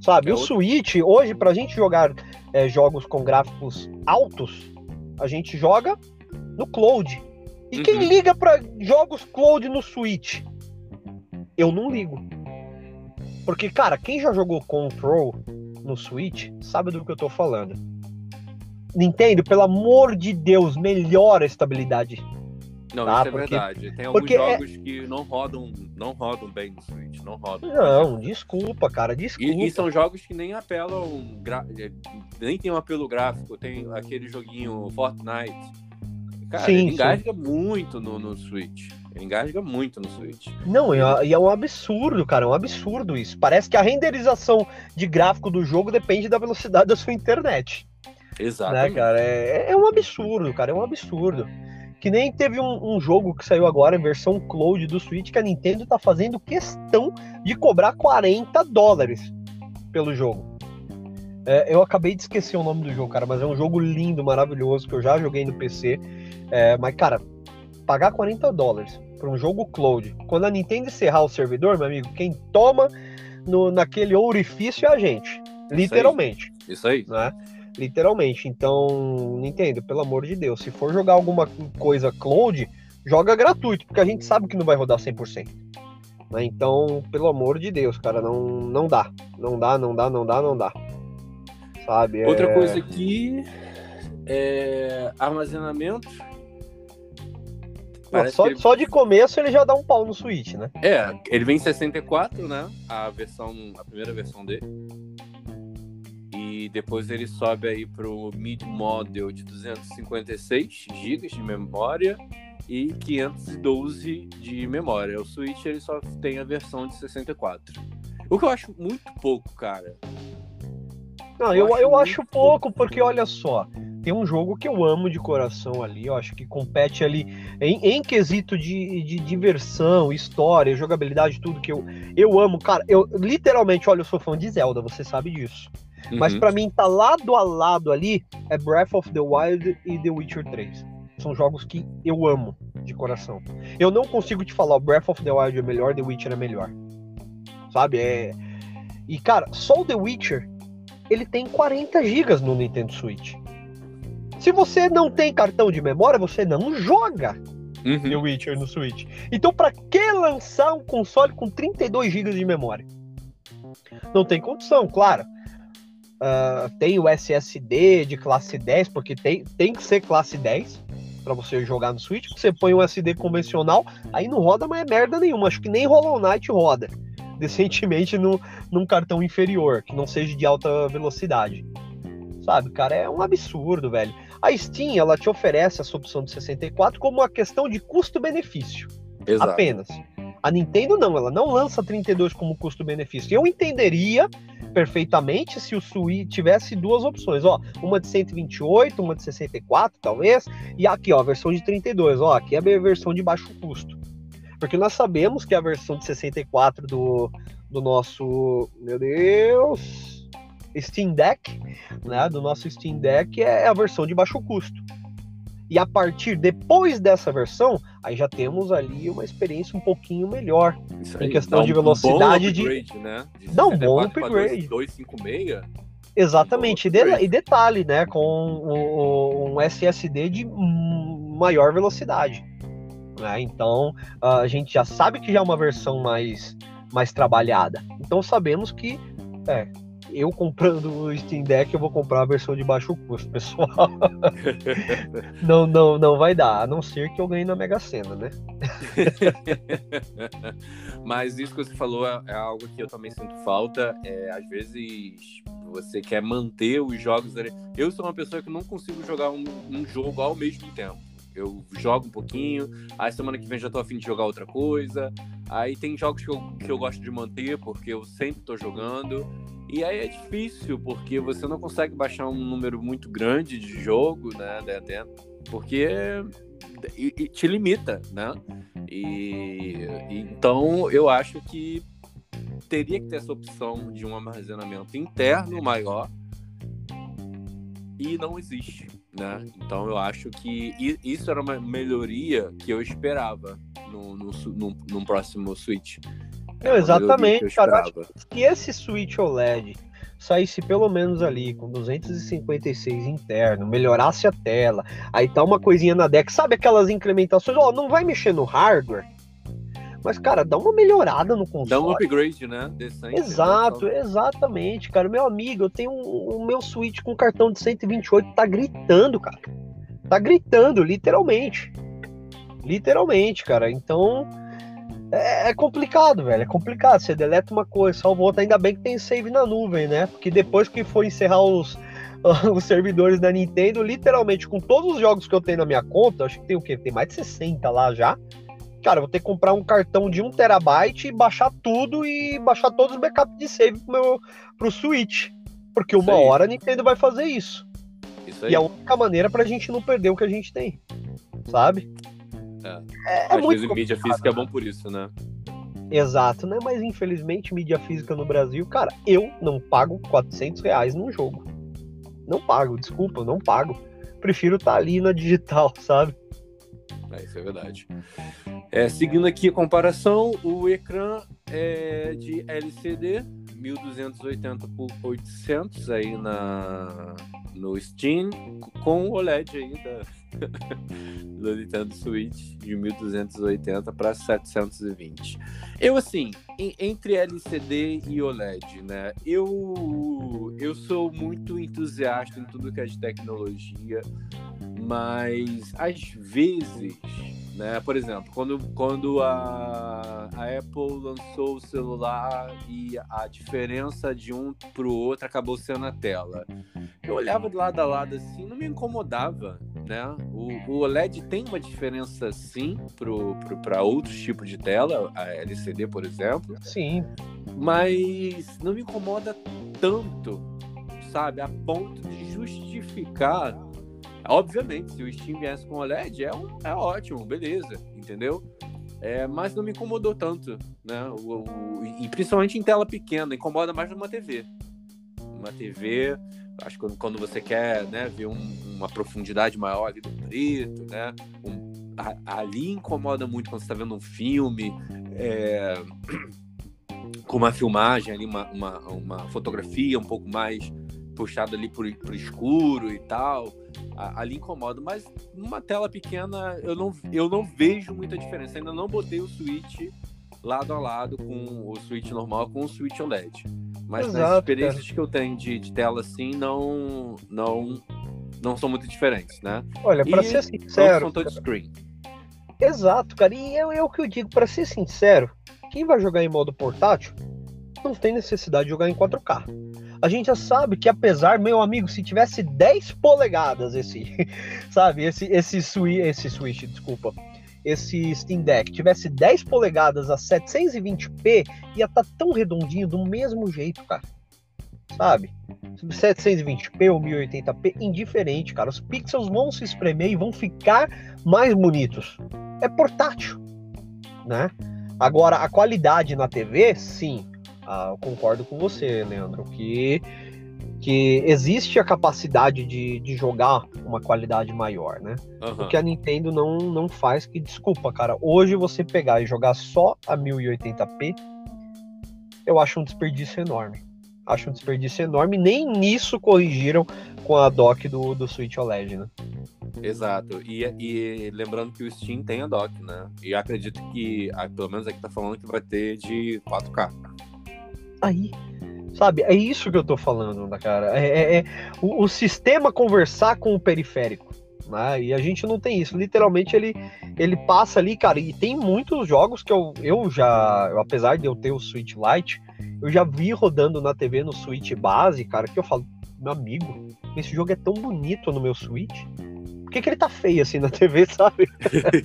Sabe, É o outro- Switch, hoje, pra gente jogar é, jogos com gráficos altos, a gente joga no Cloud. E quem Uhum. liga pra jogos Cloud no Switch? Eu não ligo. Porque, cara, quem já jogou Control no Switch sabe do que eu tô falando. Nintendo, pelo amor de Deus, melhora a estabilidade. Não, Tá, isso é porque- verdade. Tem alguns porque é- jogos que não rodam, não rodam bem no Switch, não rodam. Não, desculpa, cara, desculpa. E, e são jogos que nem apelam, gra- nem tem um apelo gráfico, tem aquele joguinho Fortnite. Cara, Sim, ele sim. engasga muito no, no Switch. Ele engasga muito no Switch. Não, e é, e é um absurdo, cara, é um absurdo isso. Parece que a renderização de gráfico do jogo depende da velocidade da sua internet, né, Exatamente. cara? É, é um absurdo, cara, é um absurdo. Que nem teve um, um jogo que saiu agora em versão cloud do Switch que a Nintendo tá fazendo questão de cobrar 40 dólares pelo jogo. É, eu acabei de esquecer o nome do jogo, cara, mas é um jogo lindo, maravilhoso, que eu já joguei no PC. É, mas, cara, pagar 40 dólares por um jogo cloud, quando a Nintendo encerrar o servidor, meu amigo, quem toma no, naquele orifício é a gente. Literalmente, Isso aí. né? Literalmente. Então, Nintendo, pelo amor de Deus, se for jogar alguma coisa cloud, joga gratuito, porque a gente sabe que não vai rodar 100%. Né? Então, pelo amor de Deus, cara, não, não dá. Não dá, não dá, não dá, não dá. Sabe? é- Outra coisa aqui é armazenamento. Pô, só, ele- só de começo ele já dá um pau no Switch, né? É, ele vem em 64, né? A versão, a primeira versão dele. E depois ele sobe aí pro mid model de 256 GB de memória e 512 de memória. O Switch ele só tem a versão de 64. O que eu acho muito pouco, cara. Não, Eu eu, acho eu acho pouco, porque olha só, tem um jogo que eu amo de coração ali, eu acho que compete ali em, em quesito de, de diversão, história, jogabilidade, tudo que eu, eu amo. Cara, eu literalmente, olha, eu sou fã de Zelda, você sabe disso. Mas Uhum. pra mim, tá lado a lado ali é Breath of the Wild e The Witcher 3. São jogos que eu amo de coração. Eu não consigo te falar, Breath of the Wild é melhor, The Witcher é melhor. Sabe? É... E, cara, só o The Witcher, ele tem 40 GB no Nintendo Switch. Se você não tem cartão de memória, você não joga Uhum. The Witcher no Switch. Então, pra que lançar um console com 32 GB de memória? Não tem condição, claro. Ah, tem o SSD de classe 10, porque tem, tem que ser classe 10 para você jogar no Switch. Você põe um SD convencional, aí não roda mais merda nenhuma. Acho que nem Hollow Knight roda decentemente no, num cartão inferior, que não seja de alta velocidade. Sabe, cara, é um absurdo, velho. A Steam, ela te oferece essa opção de 64 como uma questão de custo-benefício apenas. A Nintendo não, ela não lança 32 como custo-benefício. Eu entenderia perfeitamente se o Switch tivesse duas opções, ó, uma de 128, uma de 64, talvez, e aqui, ó, a versão de 32, ó, aqui é a versão de baixo custo. Porque nós sabemos que a versão de 64 do, do nosso, meu Deus, Steam Deck, né, do nosso Steam Deck é a versão de baixo custo. E a partir depois dessa versão, aí já temos ali uma experiência um pouquinho melhor. Isso em questão de um bom velocidade de- upgrade, Né? De Dá um bom 64 pra upgrade. 256. Exatamente. E, upgrade. e detalhe, né? Com o- um SSD de maior velocidade. Né? Então a gente já sabe que já é uma versão mais, mais trabalhada. Então sabemos que é, eu comprando o Steam Deck, eu vou comprar a versão de baixo custo, pessoal. não, não, não vai dar, a não ser que eu ganhe na Mega Sena, né? Mas isso que você falou é, é algo que eu também sinto falta. É, às vezes você quer manter os jogos. Eu sou uma pessoa que não consigo jogar um, um jogo ao mesmo tempo. Eu jogo um pouquinho, aí semana que vem já tô afim de jogar outra coisa. Aí tem jogos que eu, que eu gosto de manter, porque eu sempre tô jogando. E aí é difícil, porque você não consegue baixar um número muito grande de jogo, né? né, né, Porque te limita, né? E então eu acho que teria que ter essa opção de um armazenamento interno maior e não existe, né? Então eu acho que isso era uma melhoria que eu esperava no próximo Switch. Não, exatamente, cara. Se esse Switch OLED saísse pelo menos ali com 256 interno, melhorasse a tela, aí tá uma coisinha na deck, sabe aquelas incrementações, ó, oh, não vai mexer no hardware, mas, cara, dá uma melhorada no console. Dá um upgrade, né? Decente, né? Exato, né? exatamente, cara. Meu amigo, eu tenho o um, meu Switch com cartão de 128, tá gritando, cara. Tá gritando, literalmente. Literalmente, cara. Então, é, é, complicado, velho. É complicado. Você deleta uma coisa, salva outra. Ainda bem que tem save na nuvem, né? Porque depois que for encerrar os, os servidores da Nintendo, literalmente, com todos os jogos que eu tenho na minha conta, acho que tem o quê? Tem mais de 60 lá já. Cara, vou ter que comprar um cartão de 1 terabyte, baixar tudo e baixar todos os backups de save pro, meu, pro Switch. Porque uma hora a Nintendo vai fazer isso. isso e é a única maneira pra gente não perder o que a gente tem. Sabe? É. É, é Às vezes mídia física é bom por isso, né? Exato, né? Mas infelizmente, mídia física no Brasil, cara, eu não pago 400 reais num jogo. Não pago, desculpa, não pago. Prefiro estar tá ali na digital, sabe? É, isso é verdade. É, seguindo aqui a comparação, o ecrã é de LCD, 1280 por 800 aí na, no Steam, com o OLED aí da, do Nintendo Switch de 1280 para 720. Eu assim, entre LCD e OLED, né? Eu eu sou muito entusiasta em tudo que é de tecnologia, mas às vezes né? Por exemplo, quando, quando a, a Apple lançou o celular e a diferença de um para o outro acabou sendo a tela. Eu olhava de lado a lado assim, não me incomodava, né? O, o OLED tem uma diferença sim para outros tipos de tela, a LCD, por exemplo. Sim. Mas não me incomoda tanto, sabe? A ponto de justificar Obviamente, se o Steam viesse com OLED, é, um, é ótimo, beleza, entendeu? É, mas não me incomodou tanto, né? O, o, e principalmente em tela pequena, incomoda mais numa TV. Uma TV, acho que quando você quer né, ver um, uma profundidade maior ali do preto, né? Um, a, ali incomoda muito quando você está vendo um filme. É, com uma filmagem ali, uma, uma, uma fotografia um pouco mais puxada ali pro, pro escuro e tal ali incomoda, mas numa tela pequena eu não, eu não vejo muita diferença. Ainda não botei o Switch lado a lado com o Switch normal com o Switch OLED. Mas Exato, nas experiências cara. que eu tenho de, de, tela assim, não, não, não são muito diferentes, né? Olha, para ser sincero. São touchscreen. Exato, cara. E eu, eu que eu digo, para ser sincero, quem vai jogar em modo portátil não tem necessidade de jogar em 4K a gente já sabe que apesar, meu amigo, se tivesse 10 polegadas esse, sabe, esse esse Switch, esse Switch, desculpa, esse Steam Deck tivesse 10 polegadas a 720p, ia estar tá tão redondinho do mesmo jeito, cara. Sabe? 720p ou 1080p, indiferente, cara. Os pixels vão se espremer e vão ficar mais bonitos. É portátil, né? Agora, a qualidade na TV, sim, ah, eu concordo com você, Leandro, que, que existe a capacidade de, de jogar uma qualidade maior, né? Uhum. O que a Nintendo não, não faz, que desculpa, cara, hoje você pegar e jogar só a 1080p, eu acho um desperdício enorme. Acho um desperdício enorme, nem nisso corrigiram com a dock do, do Switch OLED, né? Exato. E, e lembrando que o Steam tem a dock, né? E acredito que, pelo menos aqui tá falando que vai ter de 4K aí. Sabe? É isso que eu tô falando, né, cara. É, é, é o, o, sistema conversar com o periférico. Né? E a gente não tem isso. Literalmente ele, ele passa ali, cara. E tem muitos jogos que eu, eu já, eu, apesar de eu ter o Switch Lite, eu já vi rodando na TV no Switch base, cara, que eu falo, meu amigo, esse jogo é tão bonito no meu Switch por que, que ele tá feio assim na TV, sabe?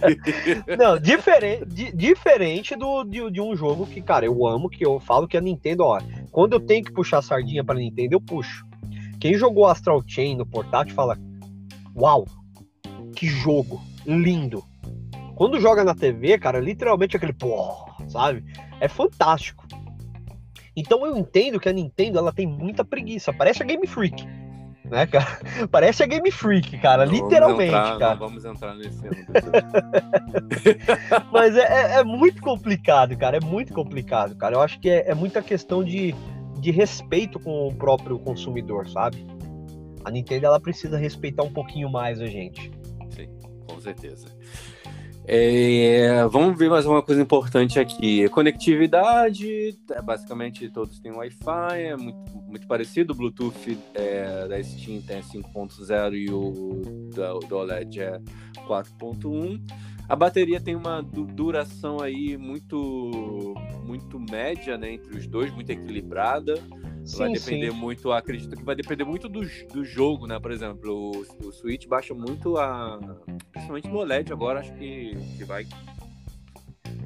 não, diferente, di, diferente do, de, de, um jogo que, cara, eu amo, que eu falo que a Nintendo, ó, quando eu tenho que puxar a sardinha pra Nintendo, eu puxo. Quem jogou Astral Chain no portátil fala, uau, que jogo, lindo. Quando joga na TV, cara, literalmente aquele pô, sabe? É fantástico. Então eu entendo que a Nintendo ela tem muita preguiça, parece a Game Freak né, cara? Parece a Game Freak, cara, Não literalmente, vamos entrar, cara. Vamos entrar nesse ano. Mas é, é- é muito complicado, cara. É muito complicado, cara. Eu acho que é, é muita questão de, de respeito com o próprio consumidor, sabe? A Nintendo ela precisa respeitar um pouquinho mais a gente. Sim, com certeza. É, vamos ver mais uma coisa importante aqui. Conectividade, é, basicamente todos têm Wi-Fi, é muito, muito parecido. O Bluetooth é, da Steam tem 5.0 e o do OLED é 4.1. A bateria tem uma du- duração aí muito muito média, né, entre os dois, muito equilibrada. Vai Sim, depender sim. muito, acredito que vai depender muito do, do jogo, né? Por exemplo, o, o Switch baixa muito a. Principalmente no OLED agora, acho que, que vai,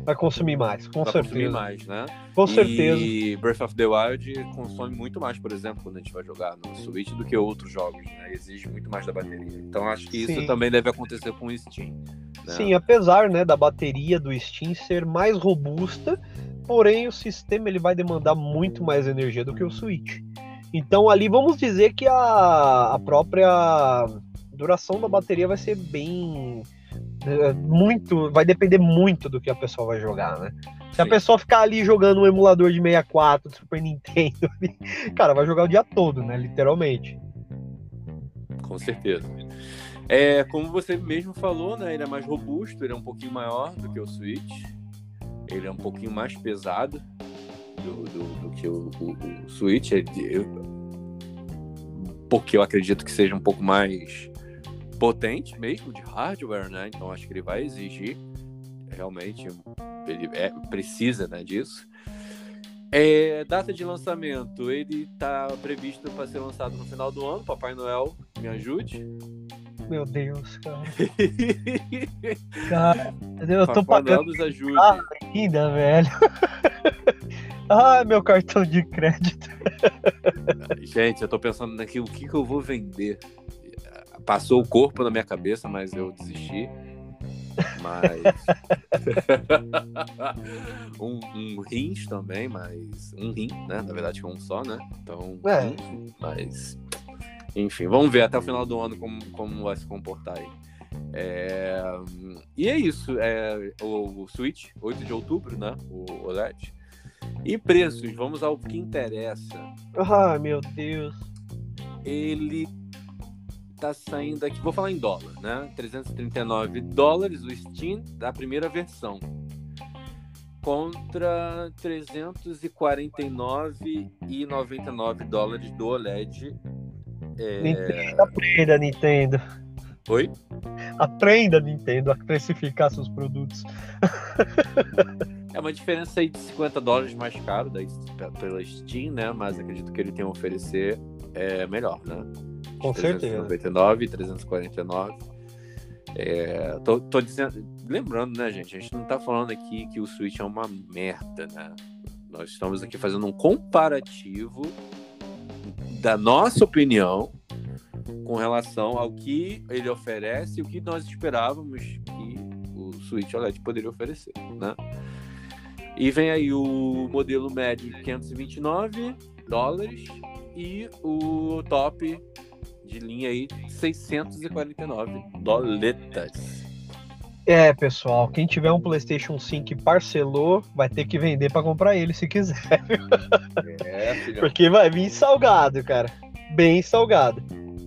Vai consumir mais, com vai certeza. consumir mais, né? Com certeza. E Breath of the Wild consome muito mais, por exemplo, quando a gente vai jogar no Switch do que outros jogos, né? Exige muito mais da bateria. Então acho que isso Sim. também deve acontecer com o Steam. né? Sim, apesar né, da bateria do Steam ser mais robusta, porém o sistema ele vai demandar muito mais energia do que o Switch. Então ali vamos dizer que a, a própria duração da bateria vai ser bem é, muito, vai depender muito do que a pessoa vai jogar, né? Se a pessoa ficar ali jogando um emulador de 64, do Super Nintendo, cara, vai jogar o dia todo, né? Literalmente. Com certeza. É, como você mesmo falou, né? Ele é mais robusto, ele é um pouquinho maior do que o Switch. Ele é um pouquinho mais pesado do, do- do que o, o- o Switch. Ele- eu- porque eu acredito que seja um pouco mais potente mesmo de hardware, né? Então acho que ele vai exigir realmente, ele é- precisa né, disso. É, data de lançamento, ele está previsto para ser lançado no final do ano. Papai Noel, me ajude. Meu Deus, cara. Cara, eu tô Papai pagando. Ah. ainda, velho. Ai, meu cartão de crédito. Gente, eu tô pensando aqui o que, que eu vou vender. Passou o corpo na minha cabeça, mas eu desisti. Mas. um, um rins também, mas. Um rim, né? Na verdade, um só, né? Então. É. um, mas. Enfim, vamos ver até o final do ano como, como vai se comportar aí. É, e é isso. É, o, o Switch, 8 de outubro, né? O OLED. E preços, vamos ao que interessa. Ai, meu Deus. Ele tá saindo aqui, vou falar em dólar, né? 339 dólares o Steam da primeira versão. Contra 349,99 dólares do OLED. É... Nintendo, aprenda, Nintendo. Oi? Aprenda, Nintendo, a precificar seus produtos. É uma diferença aí de 50 dólares mais caro da, pela Steam, né? Mas acredito que ele tem a oferecer é melhor, né? Com certeza. 399, 349. É, tô, tô dizendo, lembrando, né, gente? A gente não tá falando aqui que o Switch é uma merda, né? Nós estamos aqui fazendo um comparativo da nossa opinião com relação ao que ele oferece e o que nós esperávamos que o Switch OLED poderia oferecer, né? E vem aí o modelo médio de 529 dólares e o top de linha aí 649 doletas. É, pessoal, quem tiver um PlayStation 5 e parcelou, vai ter que vender pra comprar ele se quiser. É, filhão. Porque vai vir salgado, cara. Bem salgado.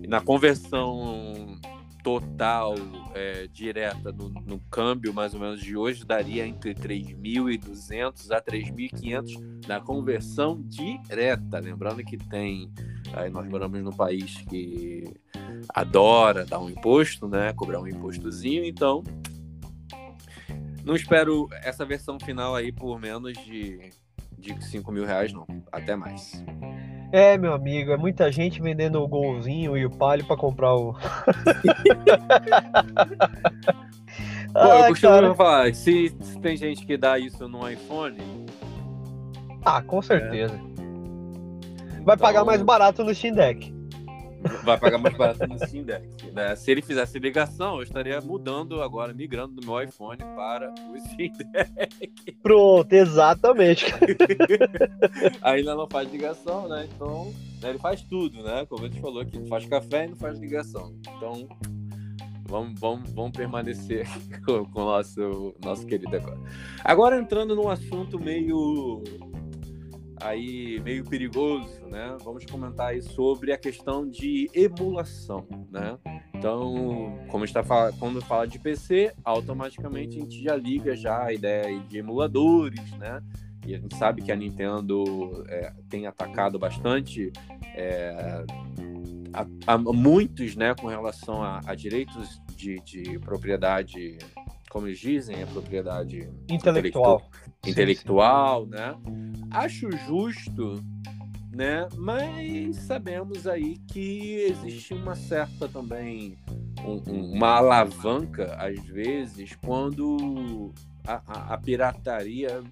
Na conversão total é, direta no, no câmbio, mais ou menos de hoje, daria entre 3.200 a 3.500 na conversão direta. Lembrando que tem. Aí nós moramos num país que adora dar um imposto, né? Cobrar um impostozinho, então. Não espero essa versão final aí por menos de, de 5 mil reais, não. Até mais. É, meu amigo, é muita gente vendendo o golzinho e o palio pra comprar o. Pô, eu Ai, costumo cara. falar, se, se tem gente que dá isso no iPhone, Ah, com certeza. Vai pagar Então- mais barato no Steam Deck. Vai pagar mais barato no Steam Deck. Né? Se ele fizesse ligação, eu estaria mudando agora, migrando do meu iPhone para o Steam Deck. Pronto, exatamente. Ainda não faz ligação, né? Então, né, ele faz tudo, né? Como a gente falou aqui, faz café e não faz ligação. Então, vamos, vamos, vamos permanecer com, com o nosso, nosso querido agora. Agora entrando num assunto meio aí meio perigoso, né? Vamos comentar aí sobre a questão de emulação, né? Então, como está quando fala de PC, automaticamente a gente já liga já a ideia de emuladores, né? E a gente sabe que a Nintendo é, tem atacado bastante é, a, a, muitos, né, com relação a, a direitos de, de, propriedade, como eles dizem, a propriedade intelectual, intelectual, sim, sim. né? Acho justo, né? Mas sabemos aí que existe uma certa também um, uma alavanca às vezes quando a, a, a, pirataria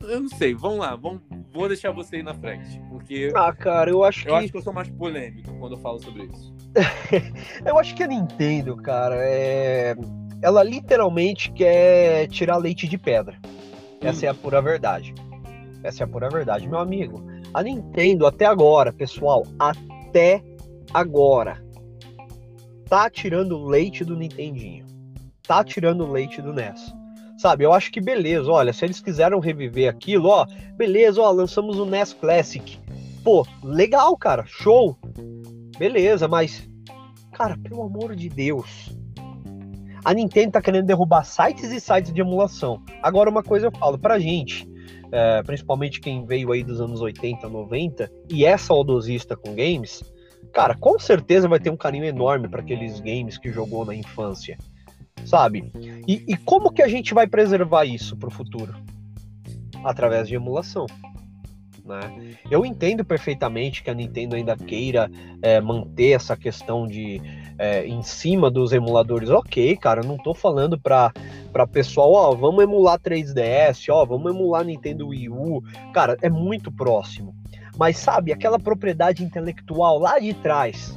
eu não sei, vamos lá, vamos, vou deixar você aí na frente, porque ah, cara, eu acho eu que acho que eu sou mais polêmico quando eu falo sobre isso. eu acho que a Nintendo, cara, é ela literalmente quer tirar leite de pedra. Essa hum. é a pura verdade. Essa é a pura verdade, meu amigo. A Nintendo até agora, pessoal, até agora, tá tirando leite do Nintendinho. Tá tirando leite do NES. Sabe, eu acho que beleza, olha, se eles quiseram reviver aquilo, ó, beleza, ó, lançamos o NES Classic. Pô, legal, cara, show. Beleza, mas cara, pelo amor de Deus, a Nintendo tá querendo derrubar sites e sites de emulação. Agora, uma coisa eu falo pra gente, é, principalmente quem veio aí dos anos 80, 90 e é saudosista com games, cara, com certeza vai ter um carinho enorme para aqueles games que jogou na infância, sabe? E, e como que a gente vai preservar isso para o futuro? Através de emulação. Né? Eu entendo perfeitamente que a Nintendo ainda queira é, manter essa questão de é, em cima dos emuladores. Ok, cara, não tô falando para para pessoal, ó, vamos emular 3DS, ó, vamos emular Nintendo Wii U. Cara, é muito próximo. Mas sabe, aquela propriedade intelectual lá de trás,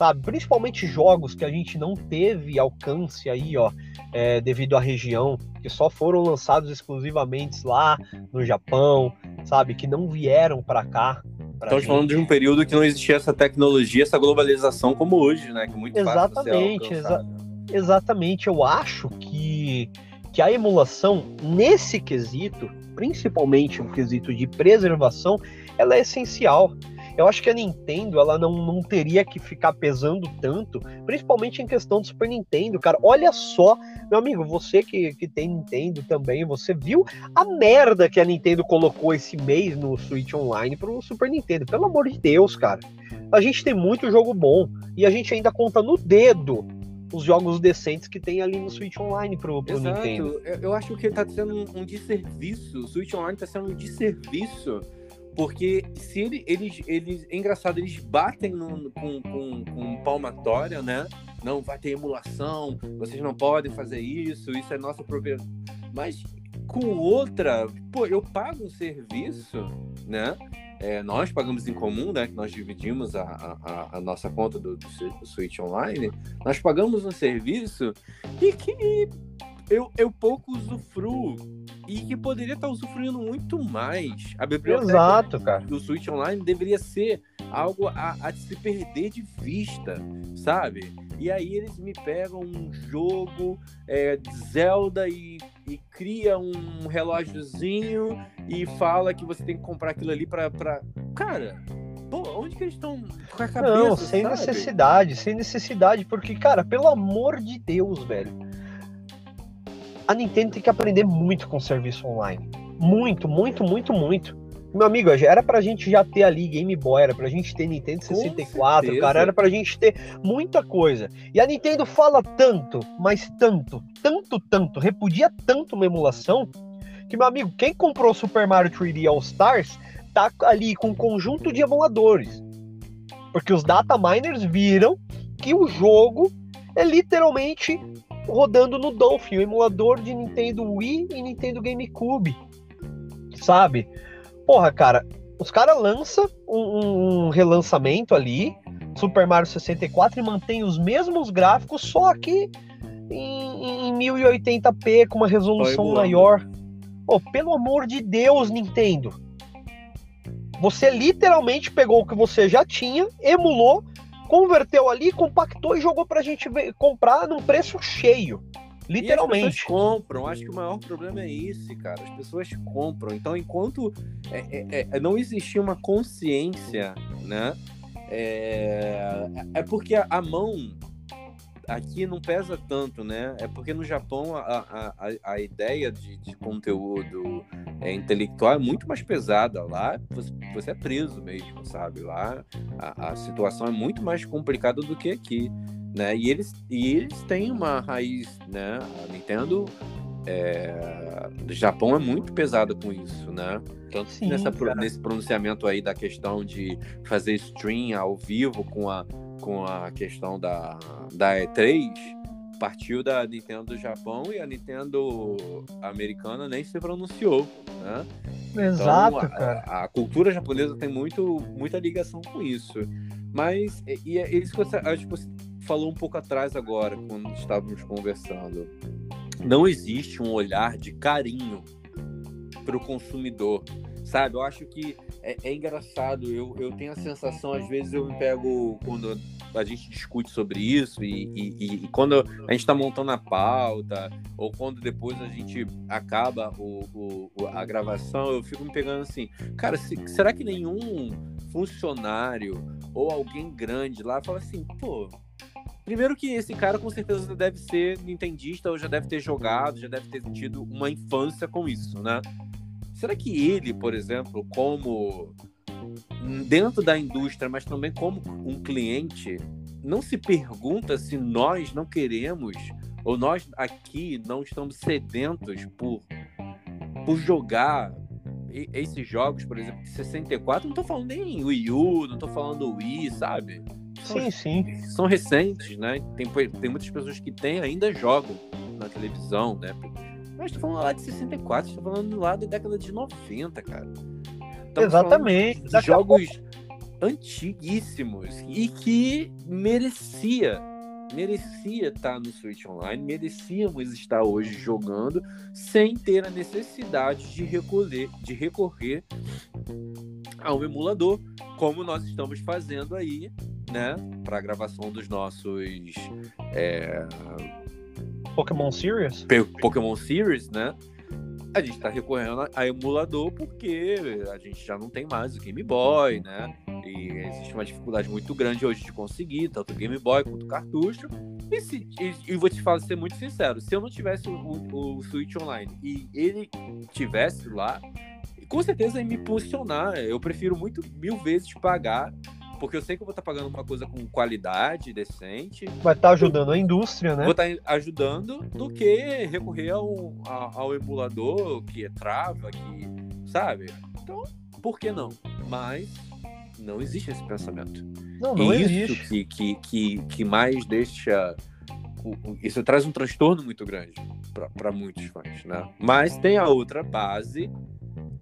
sabe? Principalmente jogos que a gente não teve alcance aí, ó, é, devido à região, que só foram lançados exclusivamente lá no Japão, sabe? Que não vieram para cá. Estamos falando de um período que não existia essa tecnologia, essa globalização como hoje, né? Que é muito exatamente, exa exatamente. Eu acho que, que a emulação, nesse quesito, principalmente no quesito de preservação, ela é essencial. Eu acho que a Nintendo ela não, não teria que ficar pesando tanto, principalmente em questão do Super Nintendo, cara. Olha só, meu amigo, você que, que tem Nintendo também, você viu a merda que a Nintendo colocou esse mês no Switch Online pro Super Nintendo. Pelo amor de Deus, cara. A gente tem muito jogo bom e a gente ainda conta no dedo os jogos decentes que tem ali no Switch Online pro, pro Exato. Nintendo. Eu acho que tá sendo um, um desserviço. O Switch Online tá sendo um desserviço porque se ele, eles, eles. É engraçado, eles batem no, com, com, com palmatória, né? Não vai ter emulação, vocês não podem fazer isso, isso é nossa propriedade. Mas com outra, pô, eu pago um serviço, né? É, nós pagamos em comum, né? Que nós dividimos a, a, a nossa conta do, do Switch Online. Nós pagamos um serviço e que eu, eu pouco usufruo e que poderia estar usufruindo muito mais. A biblioteca Exato, cara. do Switch Online deveria ser algo a, a se perder de vista, sabe? E aí eles me pegam um jogo é, Zelda e, e cria um relógiozinho e fala que você tem que comprar aquilo ali pra. pra... Cara, Pô, onde que eles estão com a cabeça? Não, sem sabe? necessidade, sem necessidade, porque, cara, pelo amor de Deus, velho a Nintendo tem que aprender muito com o serviço online. Muito, muito, muito, muito. Meu amigo, era pra gente já ter ali Game Boy, era pra gente ter Nintendo 64, cara, era pra gente ter muita coisa. E a Nintendo fala tanto, mas tanto, tanto, tanto, repudia tanto uma emulação, que, meu amigo, quem comprou Super Mario 3D All Stars tá ali com um conjunto de emuladores. Porque os data miners viram que o jogo é literalmente rodando no Dolphin, o emulador de Nintendo Wii e Nintendo GameCube. Sabe? Porra, cara, os caras lançam um, um, relançamento ali, Super Mario 64 e mantém os mesmos gráficos, só que em, em 1080p com uma resolução maior. Oh, pelo amor de Deus, Nintendo. Você literalmente pegou o que você já tinha, emulou, converteu ali, compactou e jogou pra gente ver, comprar num preço cheio. Literalmente. E as pessoas compram. Acho que o maior problema é esse, cara. As pessoas compram. Então, enquanto é, é, é, não existir uma consciência, né? É, é porque a mão aqui não pesa tanto, né? É porque no Japão a, a, a ideia de, de conteúdo é, intelectual é muito mais pesada. Lá você, você é preso mesmo, sabe? Lá a, a, situação é muito mais complicada do que aqui, né? E eles, e eles têm uma raiz, né? A Nintendo é, do Japão é muito pesada com isso, né? Tanto Sim, nessa, nesse pronunciamento aí da questão de fazer stream ao vivo com a com a questão da, da E3 partiu da Nintendo do Japão e a Nintendo americana nem se pronunciou, né? Exato, então, cara. A, a, cultura japonesa tem muito, muita ligação com isso. Mas, e, e é isso que você, acho que você falou um pouco atrás agora, quando estávamos conversando. Não existe um olhar de carinho para o consumidor, sabe? Eu acho que é, é, engraçado. Eu, eu tenho a sensação, às vezes eu me pego quando a gente discute sobre isso e, e, e quando a gente está montando a pauta ou quando depois a gente acaba o, o, a gravação, eu fico me pegando assim, cara, se, será que nenhum funcionário ou alguém grande lá fala assim, pô, Primeiro que esse cara com certeza deve ser nintendista ou já deve ter jogado, já deve ter tido uma infância com isso, né? Será que ele, por exemplo, como dentro da indústria, mas também como um cliente, não se pergunta se nós não queremos ou nós aqui não estamos sedentos por, por jogar esses jogos, por exemplo, de 64, não estou falando nem Wii U, não estou falando Wii, sabe? Sim, sim. São recentes, né? Tem, tem muitas pessoas que têm ainda jogam na televisão, né? Mas tô falando lá de 64, tô falando lá da década de 90, cara. Estamos Exatamente. Jogos antiguíssimos e que merecia merecia estar no Switch Online, merecíamos estar hoje jogando sem ter a necessidade de recolher, de recorrer a um emulador, como nós estamos fazendo aí, né, para a gravação dos nossos é, Pokémon Series? Pokémon Series, né? A gente tá recorrendo a emulador porque a gente já não tem mais o Game Boy, né? E existe uma dificuldade muito grande hoje de conseguir, tanto o Game Boy quanto o cartucho. E, se, e, e vou te falar, ser muito sincero, se eu não tivesse o, o, o Switch Online e ele tivesse lá, com certeza ia me impulsionar. Eu prefiro muito mil vezes pagar porque eu sei que eu vou estar tá pagando uma coisa com qualidade decente. Vai estar tá ajudando a indústria, né? Vou estar tá ajudando do que recorrer ao, ao emulador que é trava, que. Sabe? Então, por que não? Mas não existe esse pensamento. Não, não e existe. Isso que, que, que, que mais deixa. Isso traz um transtorno muito grande para muitos fãs, né? Mas tem a outra base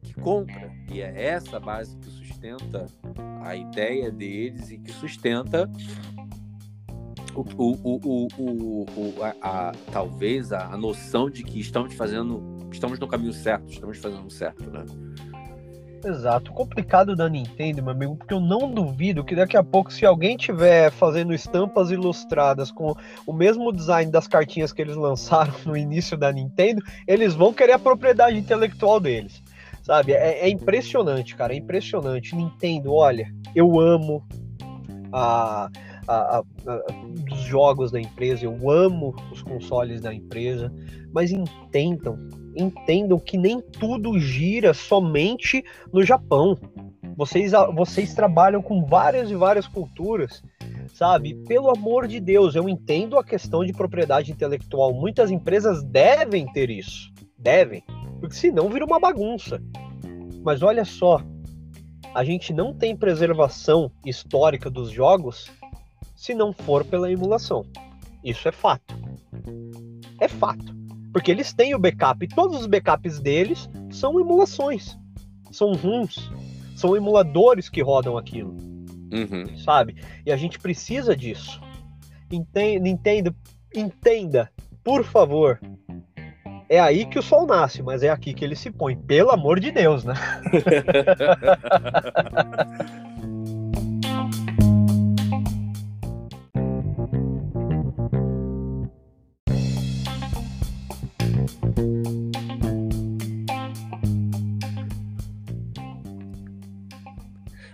que compra. E é essa base que sustenta a ideia deles e que sustenta o, o, o, o, a, a, talvez a, a, noção de que estamos fazendo, estamos no caminho certo, estamos fazendo certo, né? Exato. Complicado da Nintendo, meu amigo, porque eu não duvido que daqui a pouco, se alguém tiver fazendo estampas ilustradas com o mesmo design das cartinhas que eles lançaram no início da Nintendo, eles vão querer a propriedade intelectual deles. Sabe? É, é impressionante, cara. É impressionante. Nintendo, olha, eu amo a, a, a, os jogos da empresa, eu amo os consoles da empresa, mas entendam, entendam que nem tudo gira somente no Japão. Vocês, vocês trabalham com várias e várias culturas, sabe? Pelo amor de Deus, eu entendo a questão de propriedade intelectual. Muitas empresas devem ter isso, devem porque senão vira uma bagunça. Mas olha só, a gente não tem preservação histórica dos jogos se não for pela emulação. Isso é fato. É fato. Porque eles têm o backup e todos os backups deles são emulações. São ROMs. São emuladores que rodam aquilo. Uhum. sabe? E a gente precisa disso. Entenda, entenda, entenda, por favor. É aí que o sol nasce, mas é aqui que ele se põe. Pelo amor de Deus, né?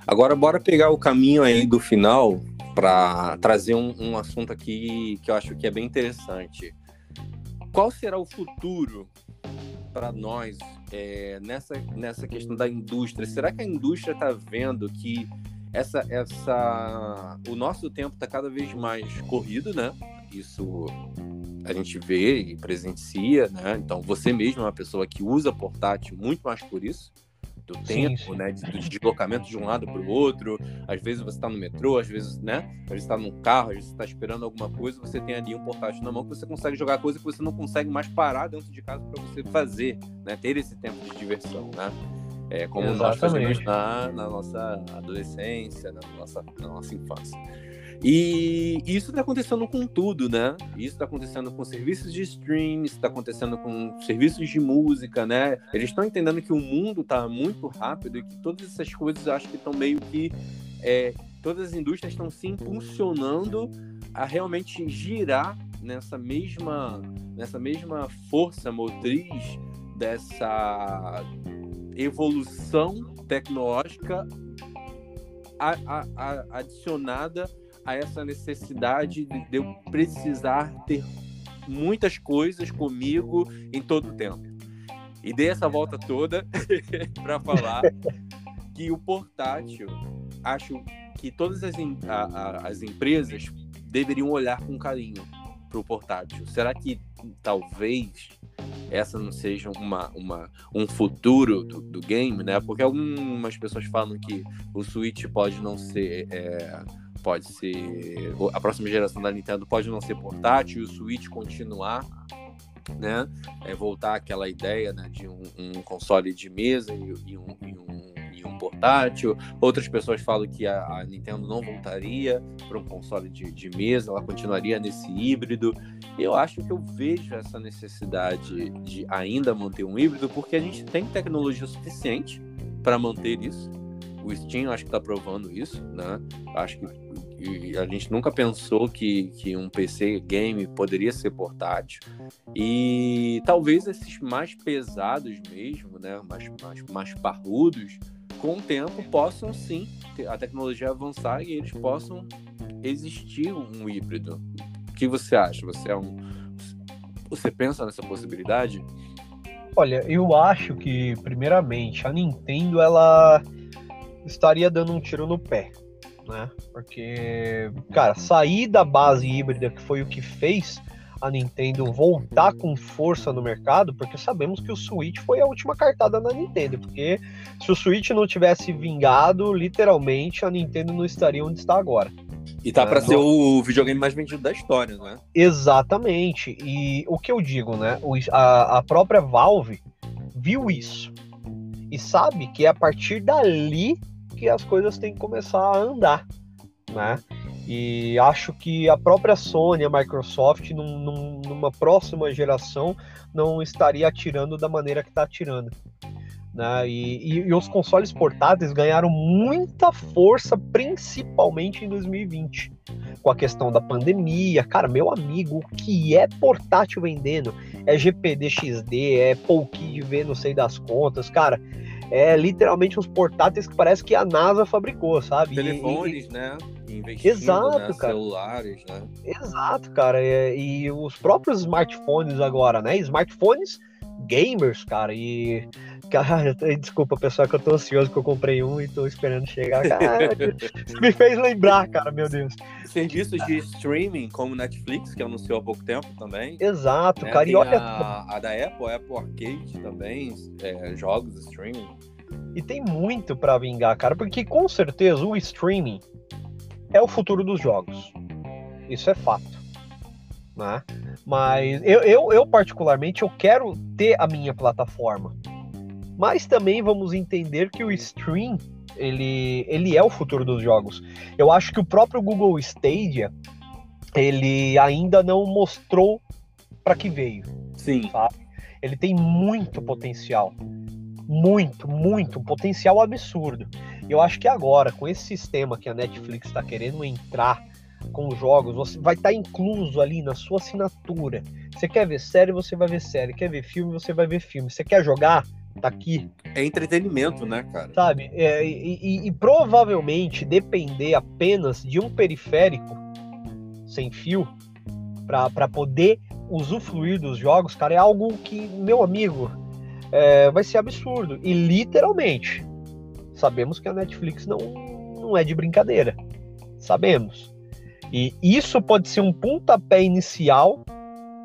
Agora, bora pegar o caminho aí do final para trazer um, um, assunto aqui que eu acho que é bem interessante. Qual será o futuro para nós é, nessa, nessa questão da indústria? Será que a indústria está vendo que essa, essa, o nosso tempo está cada vez mais corrido, né? Isso a gente vê e presencia, né? Então você mesmo é uma pessoa que usa portátil muito mais por isso do tempo, sim, sim. né? Do deslocamento de um lado para o outro. Às vezes você está no metrô, às vezes, né? Às vezes está num carro, às vezes está esperando alguma coisa, você tem ali um portátil na mão que você consegue jogar coisa que você não consegue mais parar dentro de casa para você fazer, né? Ter esse tempo de diversão, né? É como Exatamente. nós fazemos na, na nossa adolescência, na nossa, na nossa infância. E isso está acontecendo com tudo, né? Isso está acontecendo com serviços de streams, está acontecendo com serviços de música, né? Eles estão entendendo que o mundo está muito rápido e que todas essas coisas acho que estão meio que. É, todas as indústrias estão se impulsionando a realmente girar nessa mesma, nessa mesma força motriz dessa evolução tecnológica a, a, a, adicionada a essa necessidade de eu precisar ter muitas coisas comigo em todo o tempo. E dei essa volta toda para falar que o portátil, acho que todas as, a, a, as empresas deveriam olhar com carinho para o portátil. Será que talvez essa não seja uma, uma, um futuro do, do game, né? Porque algumas pessoas falam que o Switch pode não ser. É, pode ser. A próxima geração da Nintendo pode não ser portátil e o Switch continuar, né? É, voltar àquela ideia né, de um, um console de mesa e, e, um, e, um, e, um, portátil. Outras pessoas falam que a, a Nintendo não voltaria para um console de, de mesa, ela continuaria nesse híbrido. Eu acho que eu vejo essa necessidade de ainda manter um híbrido, porque a gente tem tecnologia suficiente para manter isso. O Steam acho que está provando isso, né? Acho que a gente nunca pensou que, que um PC game poderia ser portátil. E talvez esses mais pesados mesmo, né, mais, mais, mais parrudos, com o tempo possam sim, a tecnologia avançar e eles possam existir um híbrido. O que você acha? Você é um. Você pensa nessa possibilidade? Olha, eu acho que, primeiramente, a Nintendo ela estaria dando um tiro no pé né? Porque, cara, sair da base híbrida, que foi o que fez a Nintendo voltar com força no mercado, porque sabemos que o Switch foi a última cartada na Nintendo, porque se o Switch não tivesse vingado, literalmente a Nintendo não estaria onde está agora. E tá para ser o videogame mais vendido da história, não é? Exatamente. E o que eu digo, né? a, a própria Valve viu isso e sabe que é a partir dali que as coisas têm que começar a andar, né? E acho que a própria Sony, a Microsoft, num, num, numa próxima geração, não estaria atirando da maneira que está atirando. Né? E, e, e, os consoles portáteis ganharam muita força, principalmente em 2020, com a questão da pandemia. Cara, meu amigo, o que é portátil vendendo? É GPD XD, é Polkid V, não sei das contas, cara é literalmente uns portáteis que parece que a NASA fabricou, sabe? Telefones, e, né? Investindo, Exato, né? cara. Celulares, né? Exato, cara. E, e, os próprios smartphones agora, né? Smartphones gamers, cara. E. Cara, desculpa, pessoal, que eu tô ansioso que eu comprei um e tô esperando chegar. Cara, me fez lembrar, cara, meu Deus. Serviços de streaming, como Netflix, que anunciou há pouco tempo também. Exato, né? cara. Tem e olha. A, a, da Apple, a Apple Arcade também, é, jogos streaming. E tem muito para vingar, cara, porque com certeza o streaming é o futuro dos jogos. Isso é fato né? Mas eu, eu, eu, particularmente eu quero ter a minha plataforma. Mas também vamos entender que o stream Ele, ele é o futuro dos jogos. Eu acho que o próprio Google Stadia ele ainda não mostrou para que veio. Sim. Sabe? Ele tem muito potencial. Muito, muito. Um potencial absurdo. Eu acho que agora, com esse sistema que a Netflix está querendo entrar com os jogos, você vai estar tá incluso ali na sua assinatura. Você quer ver série, você vai ver série. Quer ver filme, você vai ver filme. Você quer jogar? Tá aqui. É entretenimento, né, cara? Sabe? É, e, e, e provavelmente depender apenas de um periférico sem fio para poder usufruir dos jogos, cara, é algo que, meu amigo, é, vai ser absurdo. E literalmente, sabemos que a Netflix não, não é de brincadeira. Sabemos. E isso pode ser um pontapé inicial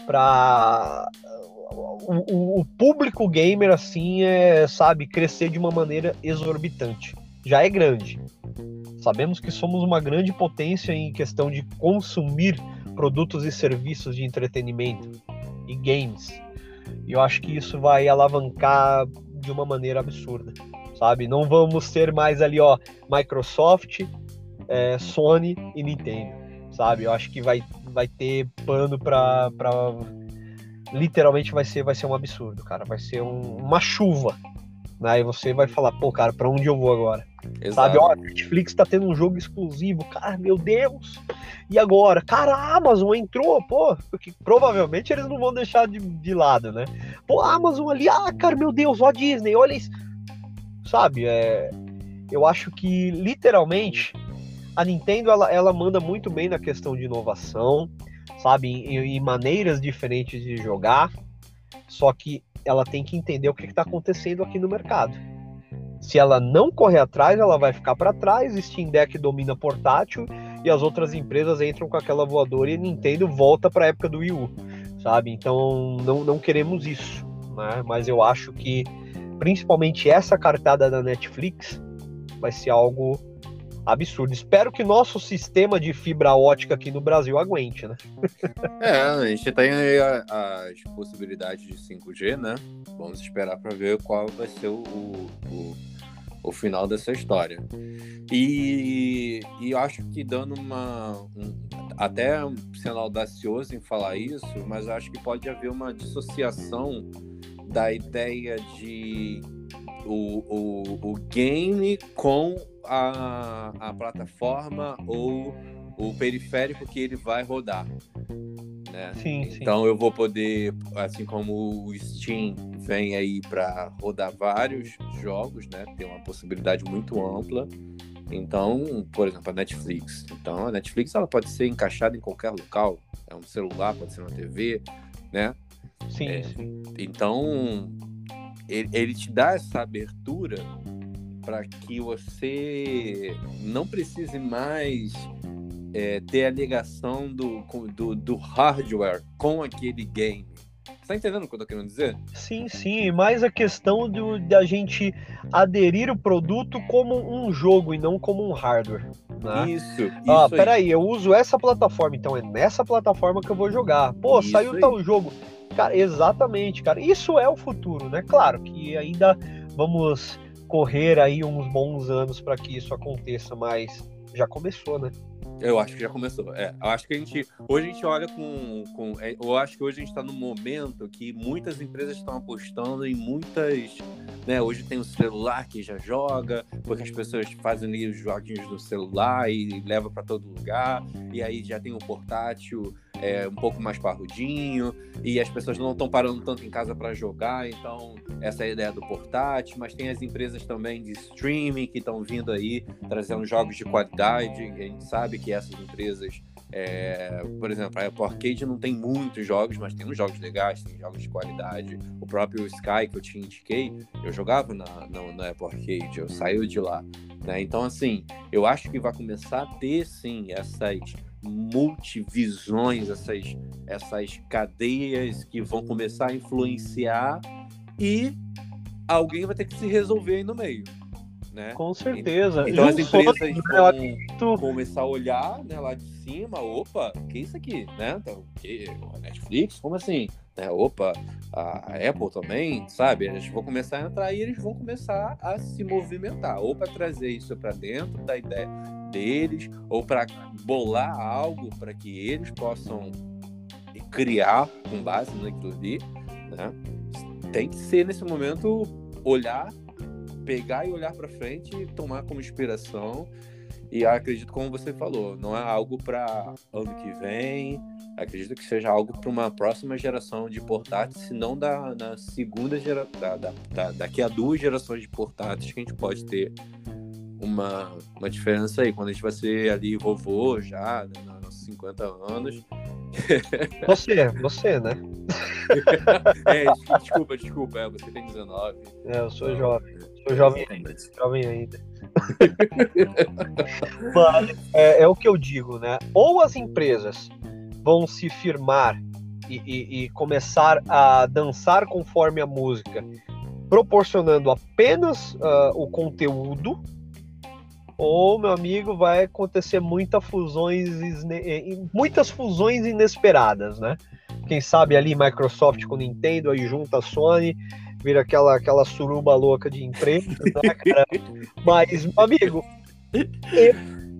para o, o, público gamer, assim, é, sabe, crescer de uma maneira exorbitante. Já é grande. Sabemos que somos uma grande potência em questão de consumir produtos e serviços de entretenimento e games. E eu acho que isso vai alavancar de uma maneira absurda, sabe? Não vamos ter mais ali, ó, Microsoft, é, Sony e Nintendo, sabe? Eu acho que vai, vai ter pano para literalmente vai ser vai ser um absurdo, cara. Vai ser um, uma chuva. Né? E você vai falar, pô, cara, para onde eu vou agora? Exato. Sabe, ó, Netflix tá tendo um jogo exclusivo, cara, meu Deus. E agora? Cara, a Amazon entrou, pô, porque provavelmente eles não vão deixar de, de lado, né? Pô, a Amazon ali, ah, cara, meu Deus, ó a Disney, olha isso. Sabe, é, eu acho que literalmente a Nintendo ela, ela manda muito bem na questão de inovação, sabe, em, em maneiras diferentes de jogar. Só que ela tem que entender o que está acontecendo aqui no mercado. Se ela não correr atrás, ela vai ficar para trás. Steam Deck domina portátil e as outras empresas entram com aquela voadora e Nintendo volta para a época do Wii U, sabe? Então não, não queremos isso, né? Mas eu acho que principalmente essa cartada da Netflix vai ser algo absurdo. Espero que nosso sistema de fibra ótica aqui no Brasil aguente, né? é, a gente tem as possibilidades de 5G, né? Vamos esperar para ver qual vai ser o, o, o, final dessa história. E, e acho que dando uma. Um, até sendo audacioso em falar isso, mas acho que pode haver uma dissociação da ideia de o, o, o game com a, a plataforma ou o periférico que ele vai rodar. Né? Sim, então sim. eu vou poder, assim como o Steam vem aí para rodar vários jogos, né? Tem uma possibilidade muito ampla. Então, por exemplo, a Netflix. Então, a Netflix ela pode ser encaixada em qualquer local. É um celular, pode ser uma TV, né? Sim. É, sim. Então, ele, ele te dá essa abertura para que você não precise mais é, ter a ligação do, do, do, hardware com aquele game. Você tá entendendo o que eu tô querendo dizer? Sim, sim. Mais a questão do, da gente aderir o produto como um jogo e não como um hardware. Né? Isso. Ah, isso peraí, eu uso essa plataforma, então é nessa plataforma que eu vou jogar. Pô, isso saiu aí. tal jogo. Cara, exatamente, cara. Isso é o futuro, né? Claro que ainda vamos correr aí uns bons anos para que isso aconteça, mas já começou, né? Eu acho que já começou. É, eu acho que a gente hoje a gente olha com, com é, eu acho que hoje a gente está num momento que muitas empresas estão apostando em muitas, né? Hoje tem o celular que já joga, porque as pessoas fazem ali os joguinhos no celular e leva para todo lugar, e aí já tem o portátil é, um pouco mais parrudinho e as pessoas não estão parando tanto em casa para jogar, então essa é a ideia do portátil, mas tem as empresas também de streaming que estão vindo aí trazendo jogos de qualidade, a gente sabe que essas empresas é, por exemplo, a Apple Arcade não tem muitos jogos, mas tem uns jogos legais, tem jogos de qualidade. O próprio Sky que eu te indiquei, eu jogava na, na, na Apple Arcade, eu saí de lá. Né? Então, assim, eu acho que vai começar a ter sim essas multivisões, essas, essas cadeias que vão começar a influenciar e alguém vai ter que se resolver aí no meio. né? Com certeza. Então E as empresas né, vão começar a olhar né, lá de cima, opa, que isso aqui, né? Então, que, a Netflix, como assim? Né, opa, a Apple também, sabe? Eles vão começar a entrar e eles vão começar a se movimentar, ou para trazer isso para dentro da ideia deles, ou para bolar algo para que eles possam criar com base naquilo ali, né? Tem que ser nesse momento olhar, pegar e olhar para frente tomar como inspiração. E acredito, como você falou, não é algo para ano que vem. Acredito que seja algo para uma próxima geração de portáteis, se não da na segunda geração, da, da, da- daqui a duas gerações de portáteis que a gente pode ter uma, uma diferença aí. Quando a gente vai ser ali vovô já, né, nos 50 anos. Você, você, né? É, des- desculpa, desculpa, é, você tem 19. É, eu sou jovem. Sou jovem, Exatamente. jovem ainda. Mas é, é o que eu digo, né? Ou as empresas vão se firmar e, e- e começar a dançar conforme a música, proporcionando apenas ah, o conteúdo, ou, meu amigo, vai acontecer muita fusões, eh, muitas fusões inesperadas, né? Quem sabe ali Microsoft com Nintendo, aí junta a Sony, vira aquela, aquela suruba louca de empresas, né, cara? Mas, meu amigo, eu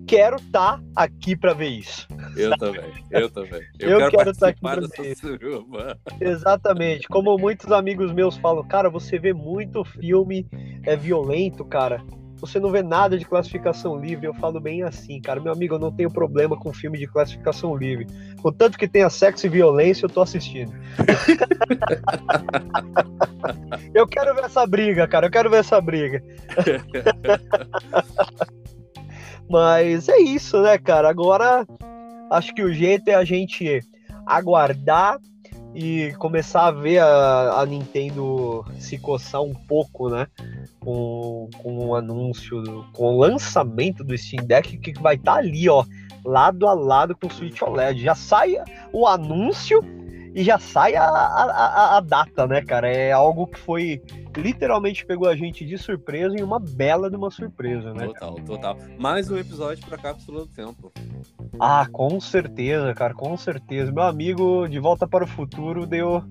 quero estar aqui para ver isso. Eu também, eu também. Eu, Eu quero, quero estar aqui participar pra dessa ver. suruba. Exatamente. Como muitos amigos meus falam, cara, você vê muito filme é violento, cara. Você não vê nada de classificação livre. Eu falo bem assim, cara. Meu amigo, eu não tenho problema com filme de classificação livre. Contanto que tenha sexo e violência, eu tô assistindo. eu quero ver essa briga, cara. Eu quero ver essa briga. Mas é isso, né, cara? Agora acho que o jeito é a gente aguardar e começar a ver a, a Nintendo se coçar um pouco, né? Com, com o anúncio, com o lançamento do Steam Deck, que vai estar ali, ó, lado a lado com o Switch OLED. Já sai o anúncio e já sai a, a, a- data, né, cara? É algo que foi literalmente pegou a gente de surpresa e uma bela de uma surpresa, né? Total, total. Mais um episódio pra Cápsula do Tempo. Ah, com certeza, cara, com certeza. Meu amigo de volta para o futuro deu,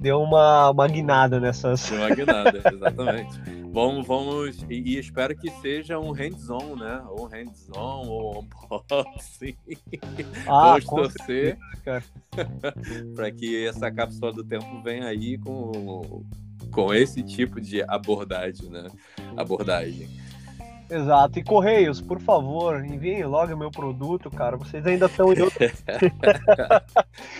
deu uma, uma guinada nessas. Deu uma guinada, exatamente. Vamos, vamos, e, e espero que seja um hands-on, né? Ou um hands-on, ou um unboxing. Ah, Vamos torcer para que essa cápsula do tempo venha aí com, com esse tipo de abordagem, né? Abordagem. Exato. E Correios, por favor, enviem logo meu produto, cara. Vocês ainda estão em outro...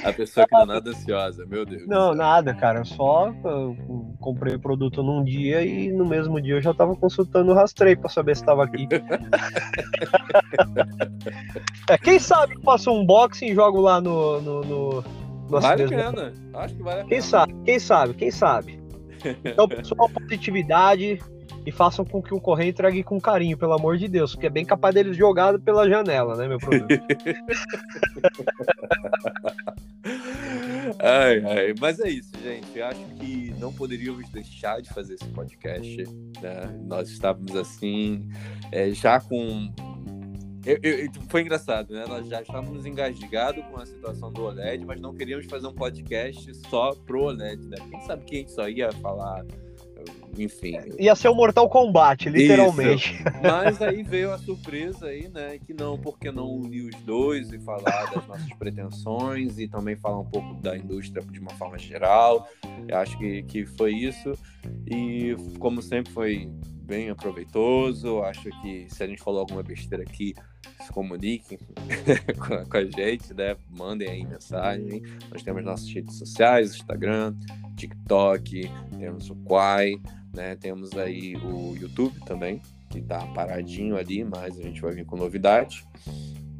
A pessoa que não é nada ansiosa, meu Deus. Não, nada, cara. Eu só uh, comprei o produto num dia e no mesmo dia eu já tava consultando o rastreio para saber se estava aqui. é, quem sabe eu faço um unboxing e jogo lá no. no, no, no Vale a pena. Acho que vale a Quem pena. sabe, quem sabe, quem sabe. Então, pessoal, positividade e façam com que o correio entregue com carinho, pelo amor de Deus, porque é bem capaz deles jogar pela janela, né, meu produto? Ai, ai. Mas é isso, gente. Eu acho que não poderíamos deixar de fazer esse podcast. Né? Nós estávamos assim, é, já com. Eu- eu- foi engraçado, né? Nós já estávamos engasgados com a situação do OLED, mas não queríamos fazer um podcast só pro OLED, né? Quem sabe que a gente só ia falar, enfim, Ia ser o Mortal Kombat, literalmente. mas aí veio a surpresa aí, né? Que não, porque não unir os dois e falar das nossas pretensões e também falar um pouco da indústria de uma forma geral. Eu acho que, que foi isso. E como sempre foi bem aproveitoso. Acho que se a gente falou alguma besteira aqui, se comuniquem com, a- com a gente, né? Mandem aí mensagem. Nós temos nossas redes sociais, Instagram, TikTok, temos o Quai, né? Temos aí o YouTube também, que tá paradinho ali, mas a gente vai vir com novidade.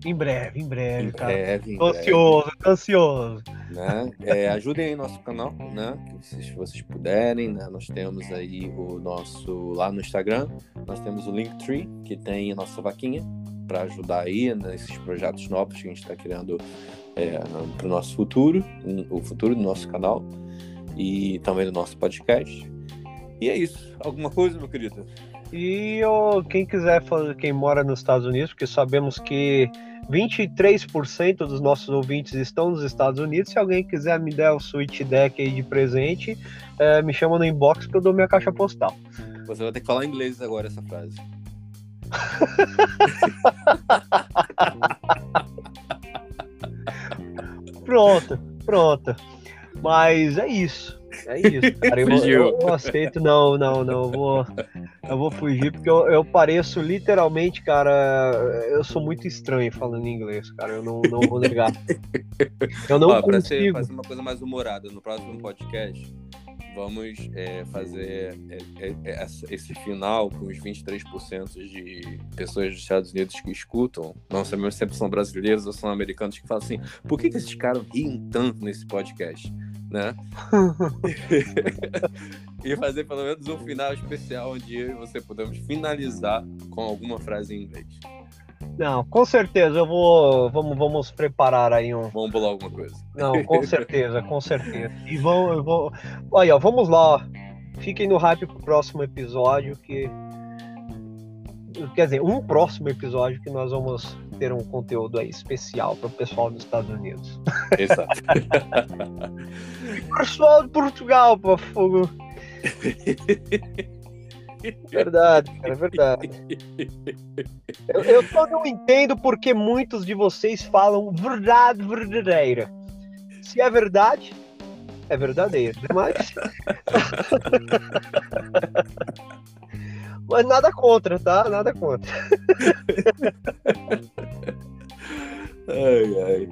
Em breve, em breve, Em cara. breve, em Tô breve, ansioso, ansioso. né? É, ajudem aí nosso canal, né? Se se vocês puderem, né? Nós temos aí o nosso lá no Instagram, nós temos o Linktree, que tem a nossa vaquinha para ajudar aí nesses projetos novos que a gente está criando é, para o nosso futuro, o futuro do nosso canal e também do nosso podcast. E é isso. Alguma coisa, meu querido? E oh, quem quiser, quem mora nos Estados Unidos, porque sabemos que 23% dos nossos ouvintes estão nos Estados Unidos. Se alguém quiser me der o Switch Deck aí de presente, é, me chama no inbox que eu dou minha caixa postal. Você vai ter que falar em inglês agora essa frase. pronto, pronto. Mas é isso. É isso, cara. Eu, eu, eu, aceito, não, não, não. Eu vou, eu vou fugir porque eu, eu pareço literalmente, cara. Eu sou muito estranho falando inglês, cara. Eu não, não vou negar. Eu não Ó, consigo. Pra ser, fazer uma coisa mais humorada no próximo podcast, vamos é, fazer é, é, é esse final com os 23% de pessoas dos Estados Unidos que escutam. Não sabemos sempre são brasileiros ou são americanos que falam assim: por que, que esses caras riem tanto nesse podcast? Né? e fazer pelo menos um final especial onde eu e você podemos finalizar com alguma frase em inglês. Não, com certeza eu vou. Vamos, vamos preparar aí um. Vamos pular alguma coisa. Não, com certeza, com certeza. E vamos, vou. Olha, vamos lá. Fiquem no hype pro próximo episódio que. Quer dizer, um próximo episódio que nós vamos ter um conteúdo aí especial para o pessoal dos Estados Unidos. Exato. pessoal de Portugal, por fogo. Verdade, cara, é verdade. Eu, eu só não entendo porque muitos de vocês falam verdade verdadeira. Se é verdade, é verdadeira. Mas. Mas nada contra, tá? Nada contra. ai, ai.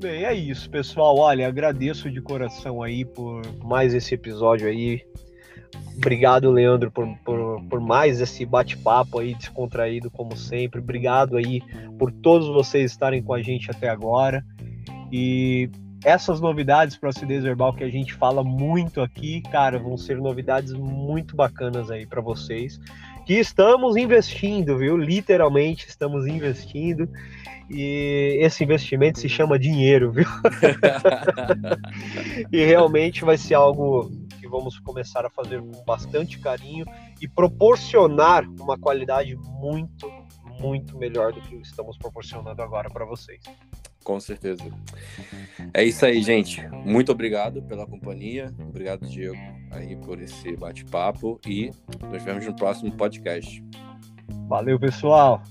Bem, é isso, pessoal. Olha, agradeço de coração aí por mais esse episódio aí. Obrigado, Leandro, por, por, por mais esse bate-papo aí descontraído, como sempre. Obrigado aí por todos vocês estarem com a gente até agora. E essas novidades para acidez verbal que a gente fala muito aqui, cara, vão ser novidades muito bacanas aí para vocês. Que estamos investindo, viu? Literalmente estamos investindo. E esse investimento se chama dinheiro, viu? e realmente vai ser algo vamos começar a fazer com bastante carinho e proporcionar uma qualidade muito, muito melhor do que estamos proporcionando agora para vocês. Com certeza. É isso aí, gente. Muito obrigado pela companhia. Obrigado, Diego, aí por esse bate-papo e nos vemos no próximo podcast. Valeu, pessoal.